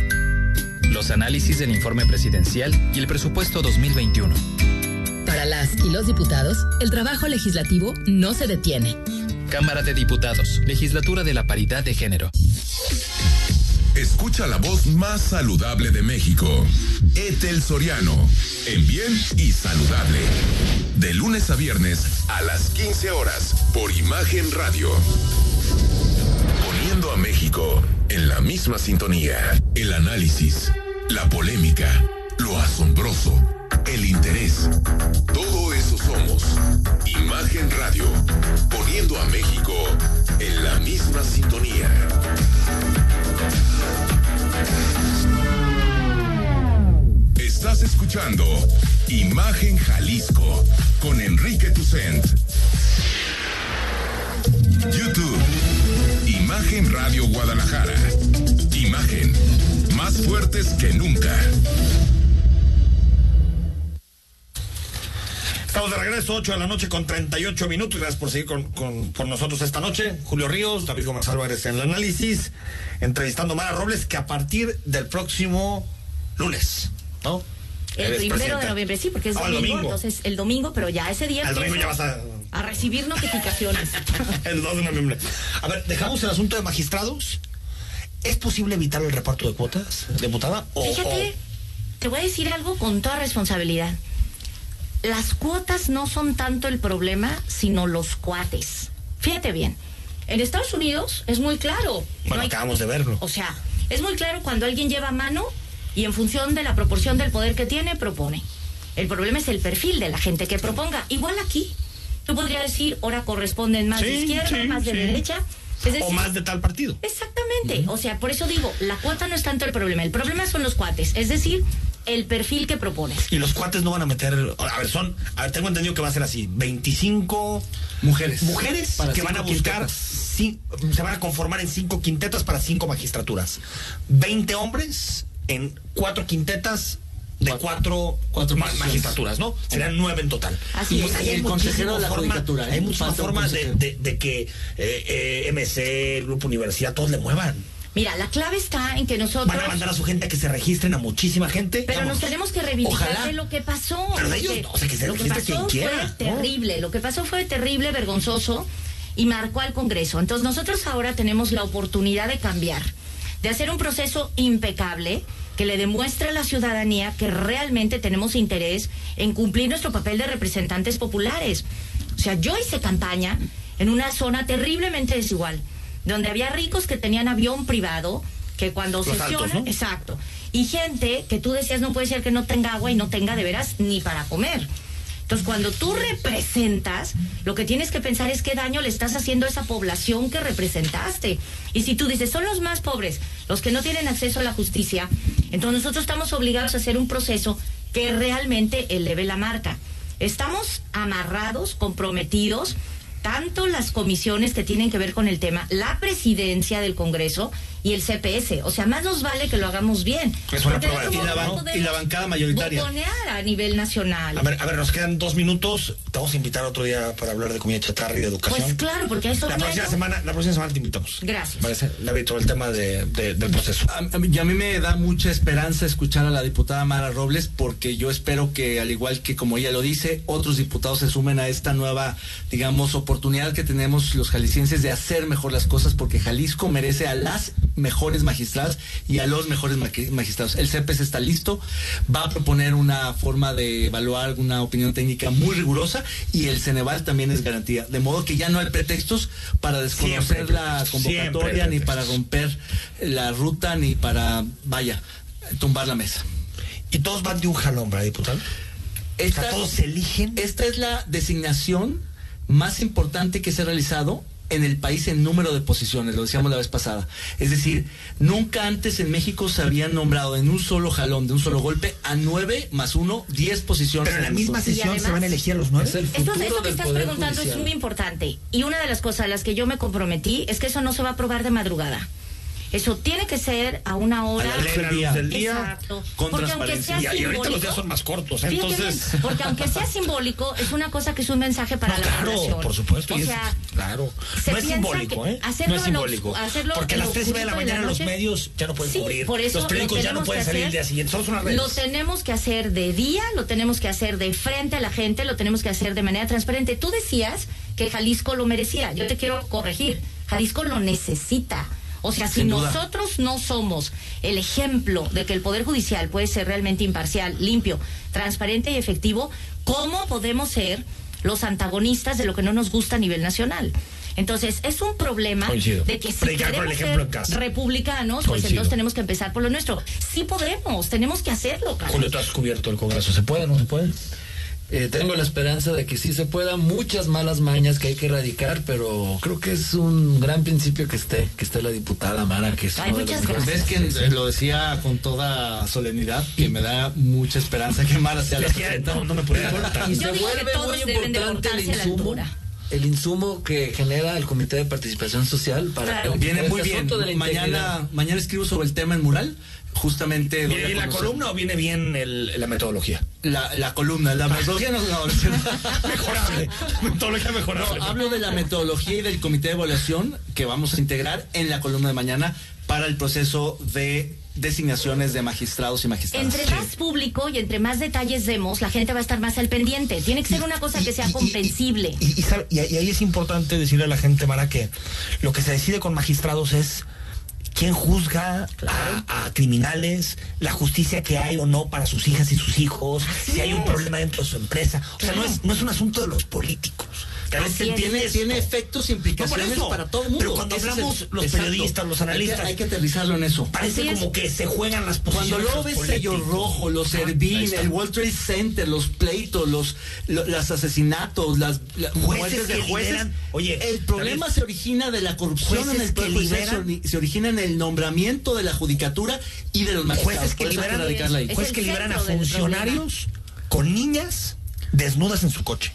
Los análisis del informe presidencial y el presupuesto 2021. Para las y los diputados, el trabajo legislativo no se detiene. Cámara de Diputados, Legislatura de la Paridad de Género. Escucha la voz más saludable de México. Etel Soriano. En bien y saludable. De lunes a viernes a las 15 horas por Imagen Radio. Poniendo a México en la misma sintonía. El análisis, la polémica, lo asombroso, el interés. Todo eso somos. Imagen Radio. Poniendo a México en la misma sintonía. Estás escuchando Imagen Jalisco con Enrique Tucent. YouTube. Imagen Radio Guadalajara. Imagen. Más fuertes que nunca. Estamos de regreso, 8 de la noche con 38 minutos. Gracias por seguir con, con- nosotros esta noche. Julio Ríos, David Gómez Álvarez en el análisis, entrevistando Mara Robles, que a partir del próximo lunes, ¿no? El primero de noviembre, sí, porque es Ah, el domingo, domingo. entonces el domingo, pero ya ese día El domingo empiezo ya vas a- a recibir notificaciones. [laughs] El 2 de noviembre. A ver, dejamos el asunto de magistrados. ¿Es posible evitar el reparto de cuotas, diputada? O- Fíjate, te voy a decir algo con toda responsabilidad. Las cuotas no son tanto el problema, sino los cuates. Fíjate bien. En Estados Unidos es muy claro. Bueno, No hay- acabamos de verlo. O sea, es muy claro cuando alguien lleva mano y en función de la proporción del poder que tiene, propone. El problema es el perfil de la gente que proponga. Igual aquí. Tú podrías decir, ahora corresponden más de izquierda, sí, más de sí. derecha. Es o decir, más de tal partido. Exactamente. O sea, por eso digo, la cuota no es tanto el problema. El problema son los cuates. Es decir, el perfil que propones. Y los cuates no van a meter. A ver, son. A ver, tengo entendido que va a ser así: 25 mujeres. Mujeres Para que van a buscar. se van a conformar en cinco quintetas para cinco magistraturas. 20 hombres en cuatro quintetas de cuatro, cuatro magistraturas, ¿no? Serían nueve en total. Así Y es. Y el consejero de la forma- judicatura, ¿eh? Hay muchas formas de, consejero. de- de que eh, eh, MC, el Grupo Universidad, todos le muevan. Mira, la clave está en que nosotros. Van a mandar a su gente a que se registren a muchísima gente. Pero Vamos. nos tenemos que reivindicar Ojalá. de lo que pasó. Pero de ellos no, o sea, que se lo que pasó quien quiera, fue ¿no? terrible. Lo que pasó fue terrible, vergonzoso y marcó al Congreso. Entonces nosotros ahora tenemos la oportunidad de cambiar, de hacer un proceso impecable que le demuestre a la ciudadanía que realmente tenemos interés en cumplir nuestro papel de representantes populares. O sea, yo hice campaña en una zona terriblemente desigual, donde había ricos que tenían avión privado, que cuando Los altos, sesionan, ¿no? exacto, y gente que tú decías no puede ser que no tenga agua y no tenga de veras ni para comer. Entonces, cuando tú representas, lo que tienes que pensar es qué daño le estás haciendo a esa población que representaste. Y si tú dices, son los más pobres, los que no tienen acceso a la justicia, entonces nosotros estamos obligados a hacer un proceso que realmente eleve la marca. Estamos amarrados, comprometidos, tanto las comisiones que tienen que ver con el tema, la presidencia del Congreso y el CPS. O sea, más nos vale que lo hagamos bien. Es una prueba vida, modo ¿no? podemos Y la bancada mayoritaria. botonear a nivel nacional. A ver, a ver, nos quedan dos minutos. Te vamos a invitar otro día para hablar de comida chatarra y de educación. Pues claro, porque eso La próxima semana, la próxima semana te invitamos. Gracias. Parece, David, sobre el tema de, de- del proceso. A, a mí- y a mí me da mucha esperanza escuchar a la diputada Mara Robles porque yo espero que al igual que como ella lo dice, otros diputados se sumen a esta nueva, digamos, oportunidad que tenemos los jaliscienses de hacer mejor las cosas porque Jalisco merece a las mejores magistradas y a los mejores magistrados. El CEPES está listo, va a proponer una forma de evaluar una opinión técnica muy rigurosa y el Ceneval también es garantía. De modo que ya no hay pretextos para desconocer la convocatoria ni para romper la ruta ni para, vaya, tumbar la mesa. Y todos van de un jalón, ¿verdad, diputado? Esta, O sea, todos se eligen. esta es la designación más importante que se ha realizado en el país en número de posiciones, lo decíamos la vez pasada. Es decir, nunca antes en México se habían nombrado en un solo jalón, de un solo golpe, a nueve más uno, diez posiciones. Pero en la misma sesión se además- van a elegir a los nueve. Es el Esto, futuro esto que estás preguntando es Judicial. muy importante. Y una de las cosas a las que yo me comprometí es que eso no se va a aprobar de madrugada. Eso tiene que ser a una hora. A la luz del día, Exacto. con porque aunque sea Y, y ahorita los simbólico. días son más cortos, ¿eh? Entonces. bien, porque aunque sea simbólico, es una cosa que es un mensaje para No, la claro, población. por supuesto. O es- claro. se No es simbólico, ¿eh? hacerlo no es lo simbólico. hacerlo Porque a las 3 y media de la mañana la los medios ya no pueden Sí, cubrir. por eso los periódicos lo ya no pueden salir el día siguiente. Lo tenemos que hacer de día, lo tenemos que hacer de frente a la gente, lo tenemos que hacer de manera transparente. Tú decías que Jalisco lo merecía. Yo te quiero corregir. Jalisco lo necesita. O sea, si duda. nosotros no somos el ejemplo de que el Poder Judicial puede ser realmente imparcial, limpio, transparente y efectivo, ¿cómo podemos ser los antagonistas de lo que no nos gusta a nivel nacional? Entonces, es un problema Coincido. de que si el queremos ser republicanos, pues entonces tenemos que empezar por lo nuestro. Sí podemos, tenemos que hacerlo, Carlos. Julio, tú has cubierto el Congreso. ¿Se puede o no se puede? Eh, tengo la esperanza de que sí se pueda, muchas malas mañas que hay que erradicar, pero creo que es un gran principio que esté, que esté la diputada Mara, que es Ay, uno de los muchas mejores. Ves que lo decía con toda solemnidad, que me da mucha esperanza que Mara sea la que presidenta. no, no me puede [laughs] Yo se digo que vuelve todos muy deben de importante el cortarse a la insumo, altura. el insumo que genera el Comité de Participación Social para Claro. Viene muy este bien. de la. Mañana, mañana escribo sobre el tema en mural, justamente. ¿Viene bien la columna o viene bien el- la metodología? La, la columna, la metodología no, no, [laughs] Mejorable. metodología mejorable. No, hablo de la metodología y del comité de evaluación que vamos a integrar en la columna de mañana para el proceso de designaciones de magistrados y magistradas. Entre más público y entre más detalles demos, la gente va a estar más al pendiente. Tiene que ser una cosa que sea comprensible. Y, y sabe- y- y ahí es importante decirle a la gente, Mara, que lo que se decide con magistrados es quién juzga a, a criminales, la justicia que hay o no para sus hijas y sus hijos, si hay un problema dentro de su empresa. O sea, no es, no es un asunto de los políticos. Tiene, tiene efectos No, implicaciones eso. para todo el mundo. Pero cuando Ese hablamos el- los exacto. periodistas, los Hay que- analistas, hay que, aterrizarlo en eso. Parece como que se juegan las Cuando posiciones. luego los ves sello rojo, los Ah, Servín, el World Trade Center, los pleitos, los, lo- las asesinatos, las la- Jueces muertes de que jueces. liberan- oye, el problema se origina de la corrupción en el que liberan- se origina en el nombramiento de la judicatura y de los magistrados. Jueces que liberan, jueces que liberan a funcionarios con niñas desnudas en su coche.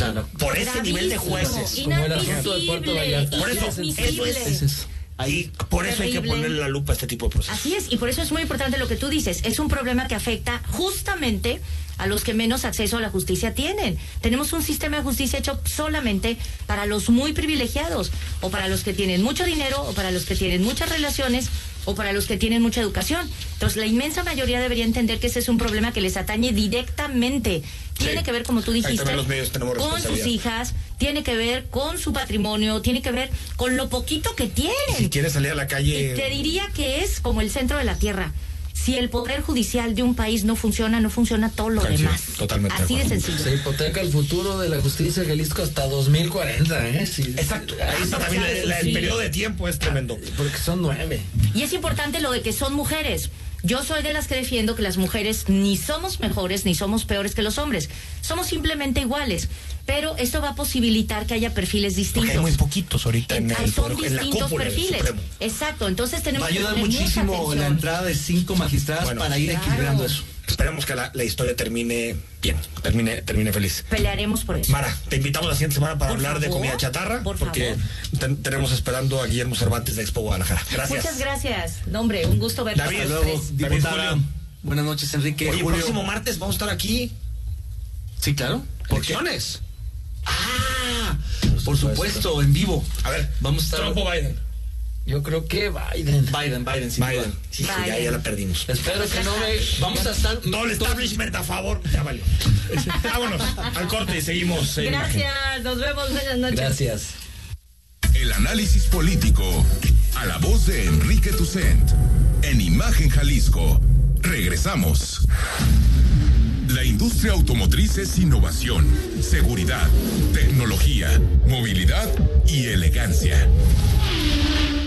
Claro. Por ese nivel de jueces. Como el asunto de Puerto inadmisible, Vallarta. Por eso, eso inadmisible. es. Ese es. Ahí, por eso hay que ponerle la lupa a este tipo de procesos. Así es, y por eso es muy importante lo que tú dices. Es un problema que afecta justamente a los que menos acceso a la justicia tienen. Tenemos un sistema de justicia hecho solamente para los muy privilegiados, o para los que tienen mucho dinero, o para los que tienen muchas relaciones, o para los que tienen mucha educación. Entonces, la inmensa mayoría debería entender que ese es un problema que les atañe directamente. Tiene Sí. que ver, como tú dijiste, también los medios tenemos con sus hijas, tiene que ver con su patrimonio, tiene que ver con lo poquito que tienen. Si quieres salir a la calle. Y te diría que es como el centro de la tierra. Si el poder judicial de un país no funciona, no funciona todo lo demás. totalmente Así de sencillo. Se hipoteca el futuro de la justicia de Jalisco hasta 2040, ¿eh? Sí. Exacto. Ahí está también el periodo de tiempo es tremendo. Porque son nueve. Y es importante lo de que son mujeres. Yo soy de las que defiendo que las mujeres ni somos mejores ni somos peores que los hombres. Somos simplemente iguales. Pero esto va a posibilitar que haya perfiles distintos. Porque hay muy poquitos ahorita en, Ah, el son en la distintos del perfiles. Exacto. Entonces Va tenemos a ayudar que muchísimo la entrada de cinco magistradas Bueno, para ir claro. equilibrando eso. Esperemos que la, la historia termine bien, termine, termine feliz. Pelearemos por eso. Mara, te invitamos la siguiente semana para Por hablar de comida chatarra, por porque ten- tenemos esperando a Guillermo Cervantes de Expo Guadalajara. Gracias. Muchas gracias. No, hombre, un gusto verte. David, a hasta luego. David Julio. Buenas noches, Enrique. Oye, el Julio. próximo martes vamos a estar aquí. Sí, claro. ¿Por qué? Ah, por supuesto, en vivo. A ver, Vamos a estar. Trump o Biden. Yo creo que Biden. Biden, Biden, sin Biden. Sí, ya, Biden. ya la perdimos. Espero que no me. Vamos a estar. Todo el establishment a favor. Ya valió. [laughs] Vámonos al corte y seguimos. imagen. Gracias, nos vemos, buenas noches. Gracias. El análisis político. A la voz de Enrique Tucent. En Imagen Jalisco. Regresamos. La industria automotriz es innovación, seguridad, tecnología, movilidad y elegancia.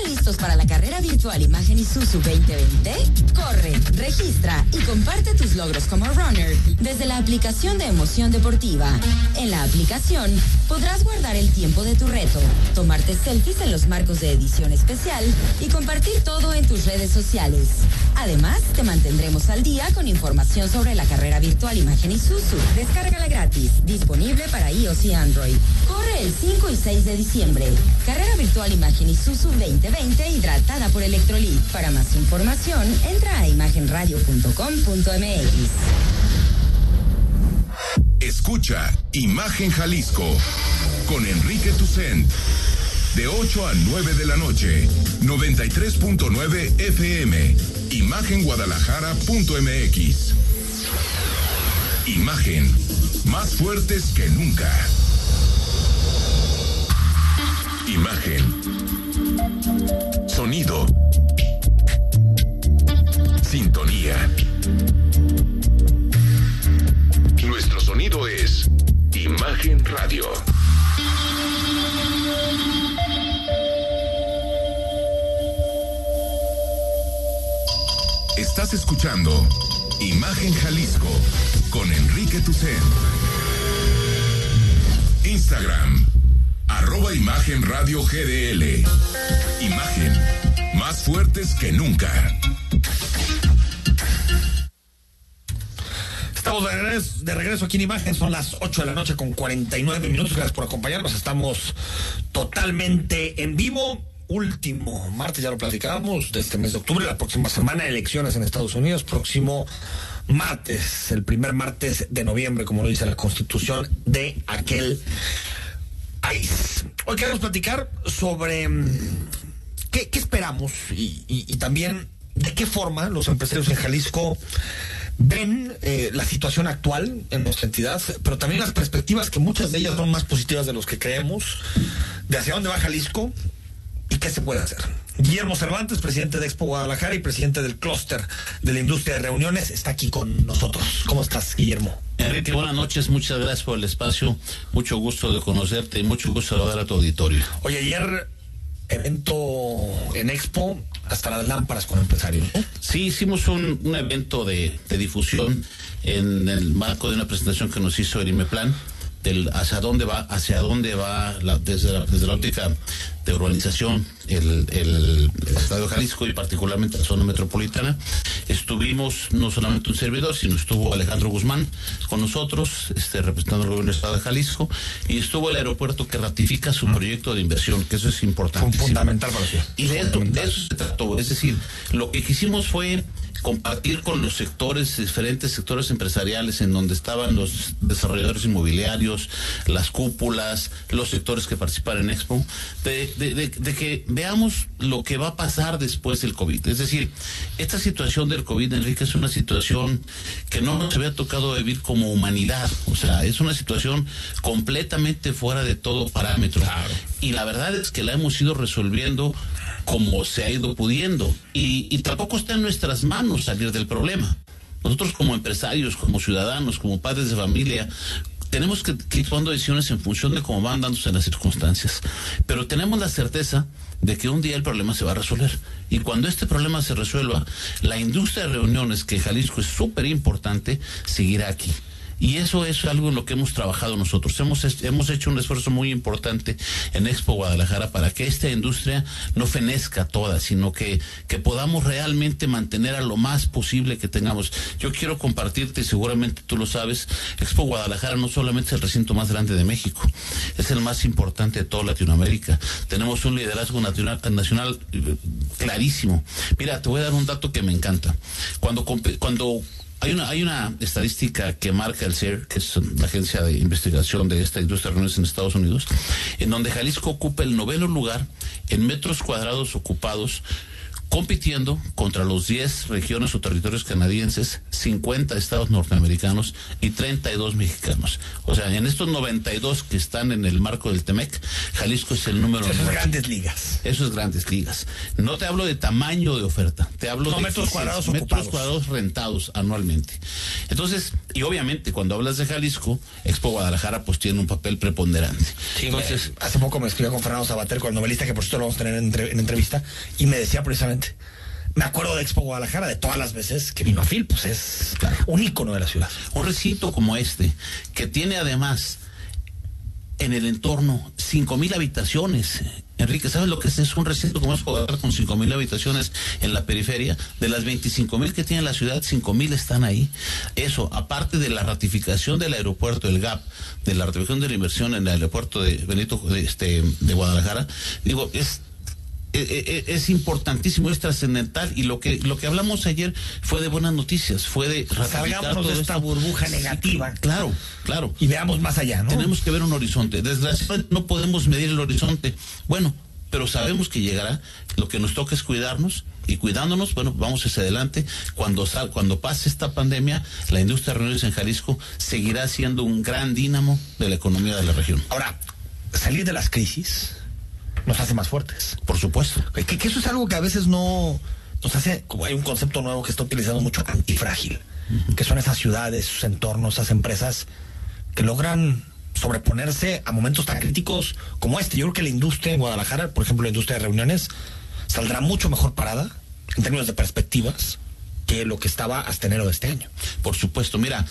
¿Están listos para la carrera virtual Imagen Isuzu 2020? Corre, registra y comparte tus logros como runner desde la aplicación de Emoción Deportiva. En la aplicación podrás guardar el tiempo de tu reto, tomarte selfies en los marcos de edición especial y compartir todo en tus redes sociales. Además, te mantendremos al día con información sobre la carrera virtual Imagen Isuzu. Descárgala gratis, disponible para iOS y Android. Corre el 5 y 6 de diciembre. Carrera virtual Imagen Isuzu 2020 hidratada por Electrolit. Para más información, entra a imagenradio.com.mx. Escucha Imagen Jalisco con Enrique Tucent. De 8 a 9 de la noche, 93.9 FM. Imagenguadalajara.mx. Imagen, más fuertes que nunca. Imagen. Sonido. Sintonía. Nuestro sonido es Imagen Radio. Estás escuchando Imagen Jalisco con Enrique Tucen. Instagram, Arroba Imagen Radio GDL. Imagen. Más fuertes que nunca. Estamos de regreso, de regreso, aquí en Imagen, son las 8 de la noche con 49 minutos. Gracias por acompañarnos. Estamos totalmente en vivo. Último martes, ya lo platicábamos, de este mes de octubre, la próxima semana, elecciones en Estados Unidos, próximo martes, el primer martes de noviembre, como lo dice la constitución de aquel país. Hoy queremos platicar sobre mm, qué, esperamos y también de qué forma los empresarios en Jalisco ven eh, la situación actual en nuestra entidad, pero también las perspectivas que muchas de ellas son más positivas de los que creemos, de hacia dónde va Jalisco y qué se puede hacer. Guillermo Cervantes, presidente de Expo Guadalajara y presidente del clúster de la industria de reuniones, está aquí con nosotros. ¿Cómo estás, Guillermo? Enrique, buenas noches, muchas gracias por el espacio, mucho gusto de conocerte y mucho gusto de saludar a tu auditorio. Oye, ayer evento en Expo hasta las lámparas con empresarios. ¿no? Sí, hicimos un, un evento de, de, difusión en el marco de una presentación que nos hizo el IMEPLAN del hacia dónde va hacia dónde va la, desde, la, desde la óptica de urbanización el, el, el, Estado de Jalisco y particularmente la zona metropolitana. Estuvimos no solamente un servidor, sino estuvo Alejandro Guzmán con nosotros, este, representando el gobierno del Estado de Jalisco, y estuvo el aeropuerto que ratifica su proyecto de inversión, que eso es importante. Fundamental para usted. Y de, de eso se trató. Es decir, lo que quisimos fue compartir con los sectores, diferentes sectores empresariales en donde estaban los desarrolladores inmobiliarios, las cúpulas, los sectores que participan en Expo, de, de, de, de, que veamos lo que va a pasar después del COVID. Es decir, esta situación del COVID, Enrique, es una situación que no nos había tocado vivir como humanidad. O sea, es una situación completamente fuera de todo parámetro. Claro. Y la verdad es que la hemos ido resolviendo como se ha ido pudiendo. Y, tampoco está en nuestras manos salir del problema. Nosotros como empresarios, como ciudadanos, como padres de familia, tenemos que, que ir tomando decisiones en función de cómo van dándose las circunstancias. Pero tenemos la certeza de que un día el problema se va a resolver. Y cuando este problema se resuelva, la industria de reuniones, que Jalisco es súper importante, seguirá aquí. Y eso es algo en lo que hemos trabajado nosotros. Hemos, hemos hecho un esfuerzo muy importante en Expo Guadalajara para que esta industria no fenezca toda, sino que, que podamos realmente mantener a lo más posible que tengamos. Yo quiero compartirte, seguramente tú lo sabes, Expo Guadalajara no solamente es el recinto más grande de México, es el más importante de toda Latinoamérica. Tenemos un liderazgo nacional, nacional clarísimo. Mira, te voy a dar un dato que me encanta. Cuando, cuando hay una, hay una estadística que marca el CER, que es la agencia de investigación de esta industria de reuniones en Estados Unidos, en donde Jalisco ocupa el noveno lugar en metros cuadrados ocupados compitiendo contra los 10 regiones o territorios canadienses, 50 estados norteamericanos y 32 mexicanos. O sea, en estos 92 que están en el marco del TEMEC, Jalisco es el número Eso es grandes ligas. Eso es grandes ligas. No te hablo de tamaño de oferta, te hablo no, de metros cuadrados metros ocupados. cuadrados rentados anualmente. Entonces, y obviamente cuando hablas de Jalisco, Expo Guadalajara pues tiene un papel preponderante. Sí, Entonces, me, hace poco me escribió con Fernando Sabater, con el novelista que por cierto lo vamos a tener en entrevista, y me decía precisamente me acuerdo de Expo Guadalajara, de todas las veces que vino a Phil, pues es un ícono de la ciudad. Un recinto como este, que tiene además en el entorno cinco mil habitaciones. Enrique, ¿sabes lo que es? Es un recinto como es Guadalajara con cinco mil habitaciones en la periferia. De las 25 mil que tiene la ciudad, cinco mil están ahí. Eso, aparte de la ratificación del aeropuerto, el GAP, de la ratificación de la inversión en el aeropuerto de Benito este, de Guadalajara, digo, es es importantísimo, es trascendental y lo que lo que hablamos ayer fue de buenas noticias, fue de salgamos de esta burbuja negativa. Claro, claro. Y veamos más allá, ¿no? Tenemos que ver un horizonte. Desgraciadamente no podemos medir el horizonte. Bueno, pero sabemos que llegará. Lo que nos toca es cuidarnos y cuidándonos, bueno, vamos hacia adelante. Cuando sal, cuando pase esta pandemia, la industria de reuniones en Jalisco seguirá siendo un gran dínamo de la economía de la región. Ahora, salir de las crisis nos hace más fuertes. Por supuesto. Que, que, eso es algo que a veces no nos hace, como hay un concepto nuevo que está utilizando mucho, antifrágil, uh -huh. que son esas ciudades, sus entornos, esas empresas que logran sobreponerse a momentos tan críticos como este. Yo creo que la industria en Guadalajara, por ejemplo, la industria de reuniones, saldrá mucho mejor parada en términos de perspectivas que lo que estaba hasta enero de este año. Por supuesto, mira,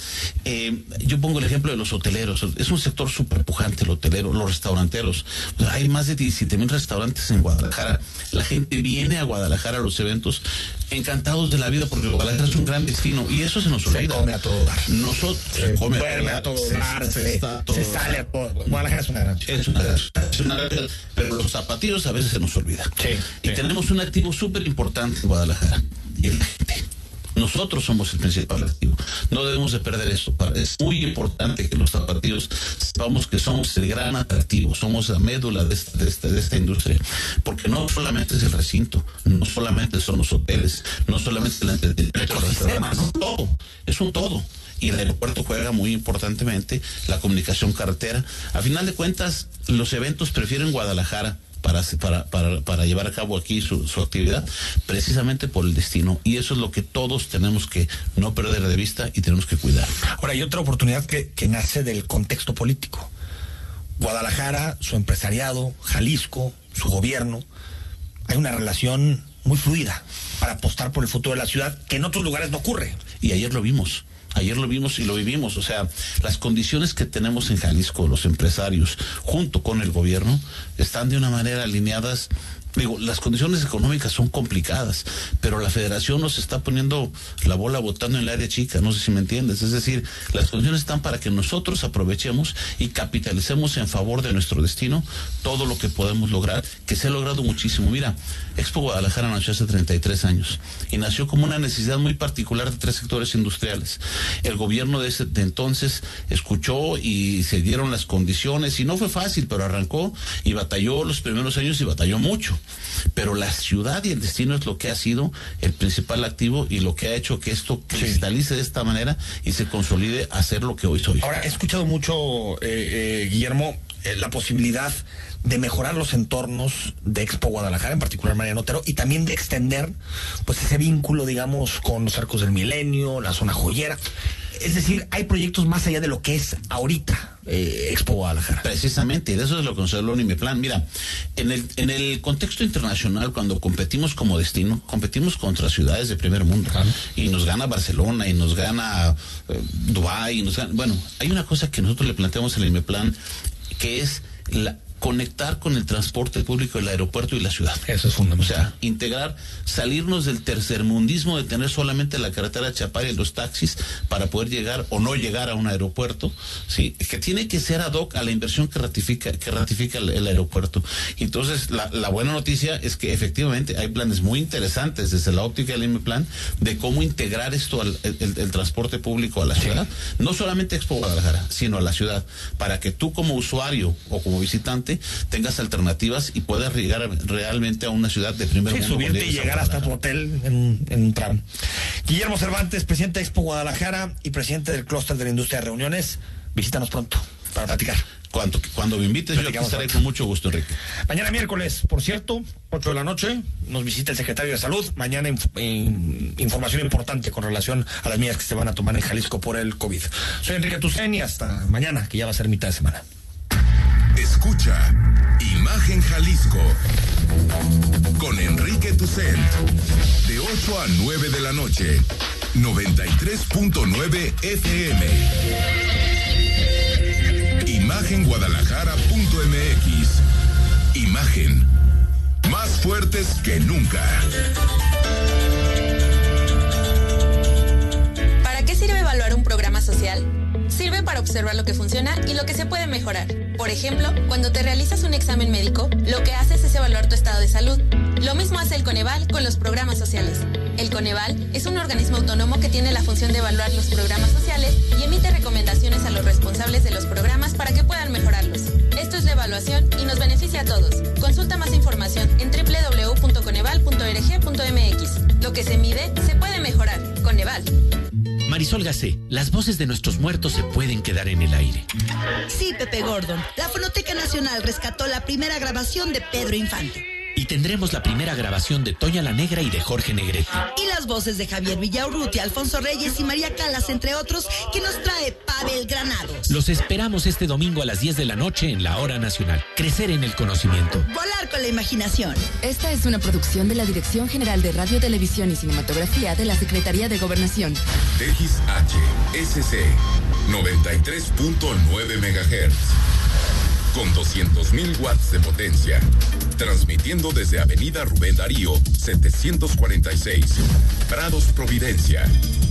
eh, yo pongo el ejemplo de los hoteleros. Es un sector súper pujante el hotelero, los restauranteros. hay más de 17 mil restaurantes en Guadalajara. La gente viene a Guadalajara a los eventos encantados de la vida porque Guadalajara es un gran destino y eso se nos olvida. Se come a todo dar. Nosotros se, come a todo dar, se, sale a todo. Guadalajara es una gran es una, es una gran pero los zapatillos a veces se nos olvida. y tenemos un activo súper importante en Guadalajara. Y la gente. Nosotros somos el principal activo. No debemos de perder eso. Es muy importante que los zapatillos sepamos que somos el gran atractivo, somos la médula de esta, de esta, industria. Porque no solamente es el recinto, no solamente son los hoteles, no solamente el entretenimiento, no, todo, es un todo y el aeropuerto juega muy importantemente la comunicación carretera. A final de cuentas, los eventos prefieren Guadalajara para, para, para, llevar a cabo aquí su, su, actividad, precisamente por el destino. Y eso es lo que todos tenemos que no perder de vista y tenemos que cuidar. Ahora, hay otra oportunidad que, que nace del contexto político. Guadalajara, su empresariado, Jalisco, su gobierno, hay una relación muy fluida para apostar por el futuro de la ciudad que en otros lugares no ocurre. Y ayer lo vimos. Ayer lo vimos y lo vivimos. O sea, las condiciones que tenemos en Jalisco, los empresarios, junto con el gobierno, están de una manera alineadas Digo, las condiciones económicas son complicadas, pero la federación nos está poniendo la bola botando en el área chica, no sé si me entiendes. Es decir, las condiciones están para que nosotros aprovechemos y capitalicemos en favor de nuestro destino todo lo que podemos lograr, que se ha logrado muchísimo. Mira, Expo Guadalajara nació hace 33 años y nació como una necesidad muy particular de tres sectores industriales. El gobierno de, ese, de entonces escuchó y se dieron las condiciones y no fue fácil, pero arrancó y batalló los primeros años y batalló mucho pero la ciudad y el destino es lo que ha sido el principal activo y lo que ha hecho que esto cristalice de esta manera y se consolide a ser lo que hoy soy. Ahora, he escuchado mucho, eh, eh, Guillermo, eh, la posibilidad de mejorar los entornos de Expo Guadalajara, en particular Mariano Otero, y también de extender pues ese vínculo, digamos, con los arcos del milenio, la zona joyera. Es decir, hay proyectos más allá de lo que es ahorita eh, Expo Guadalajara. Precisamente, de eso es lo que nos habló mi plan. Mira, en el, en el contexto internacional, cuando competimos como destino, competimos contra ciudades de primer mundo. Y nos gana Barcelona, y nos gana eh, Dubái, y nos gana... Bueno, hay una cosa que nosotros le planteamos en el plan que es la conectar con el transporte público, el aeropuerto y la ciudad. Eso es fundamental. O sea, integrar, salirnos del tercermundismo de tener solamente la carretera Chapare y los taxis para poder llegar o no llegar a un aeropuerto, sí, que tiene que ser ad hoc a la inversión que ratifica, que ratifica el, aeropuerto. Entonces, la, buena noticia es que efectivamente hay planes muy interesantes desde la óptica del M-Plan de cómo integrar esto al el, transporte público a la ciudad, no solamente Expo Guadalajara, sino a la ciudad, para que tú como usuario o como visitante tengas alternativas y puedas llegar realmente a una ciudad de primer sí, subirte y llegar hasta tu hotel en, un tram. Guillermo Cervantes, presidente de Expo Guadalajara y presidente del Clúster de la Industria de Reuniones, visítanos pronto para platicar. Cuando, cuando me invites, yo estaré con mucho gusto, Enrique. Mañana miércoles, por cierto, 8 de la noche, nos visita el secretario de Salud. Mañana información importante con relación a las medidas que se van a tomar en Jalisco por el COVID. Soy Enrique Tucen y hasta mañana, que ya va a ser mitad de semana. Escucha Imagen Jalisco con Enrique Tucent de 8 a 9 de la noche 93.9 FM Imagenguadalajara.mx Imagen más fuertes que nunca. ¿Para qué sirve evaluar un programa social? Sirve para observar lo que funciona y lo que se puede mejorar. Por ejemplo, cuando te realizas un examen médico, lo que haces es evaluar tu estado de salud. Lo mismo hace el Coneval con los programas sociales. El Coneval es un organismo autónomo que tiene la función de evaluar los programas sociales y emite recomendaciones a los responsables de los programas para que puedan mejorarlos. Esto es la evaluación y nos beneficia a todos. Consulta más información en www.coneval.org.mx. Lo que se mide se puede mejorar. Coneval. Marisol Gacé, las voces de nuestros muertos se pueden quedar en el aire. Sí, Pepe Gordon. La Fonoteca Nacional rescató la primera grabación de Pedro Infante. Y tendremos la primera grabación de Toña la Negra y de Jorge Negrete. Y las voces de Javier Villaurruti, Alfonso Reyes y María Calas, entre otros, que nos trae Pavel Granados. Los esperamos este domingo a las 10 de la noche en la Hora Nacional. Crecer en el conocimiento. Volar con la imaginación. Esta es una producción de la Dirección General de Radio, Televisión y Cinematografía de la Secretaría de Gobernación. XHSC 93.9 MHz con 200.000 watts de potencia, transmitiendo desde Avenida Rubén Darío 746, Prados Providencia,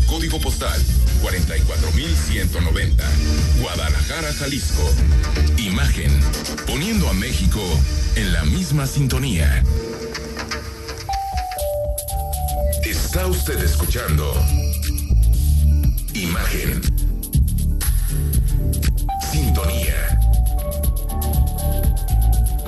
código postal 44190, Guadalajara, Jalisco. Imagen, poniendo a México en la misma sintonía. Está usted escuchando Imagen. Sintonía.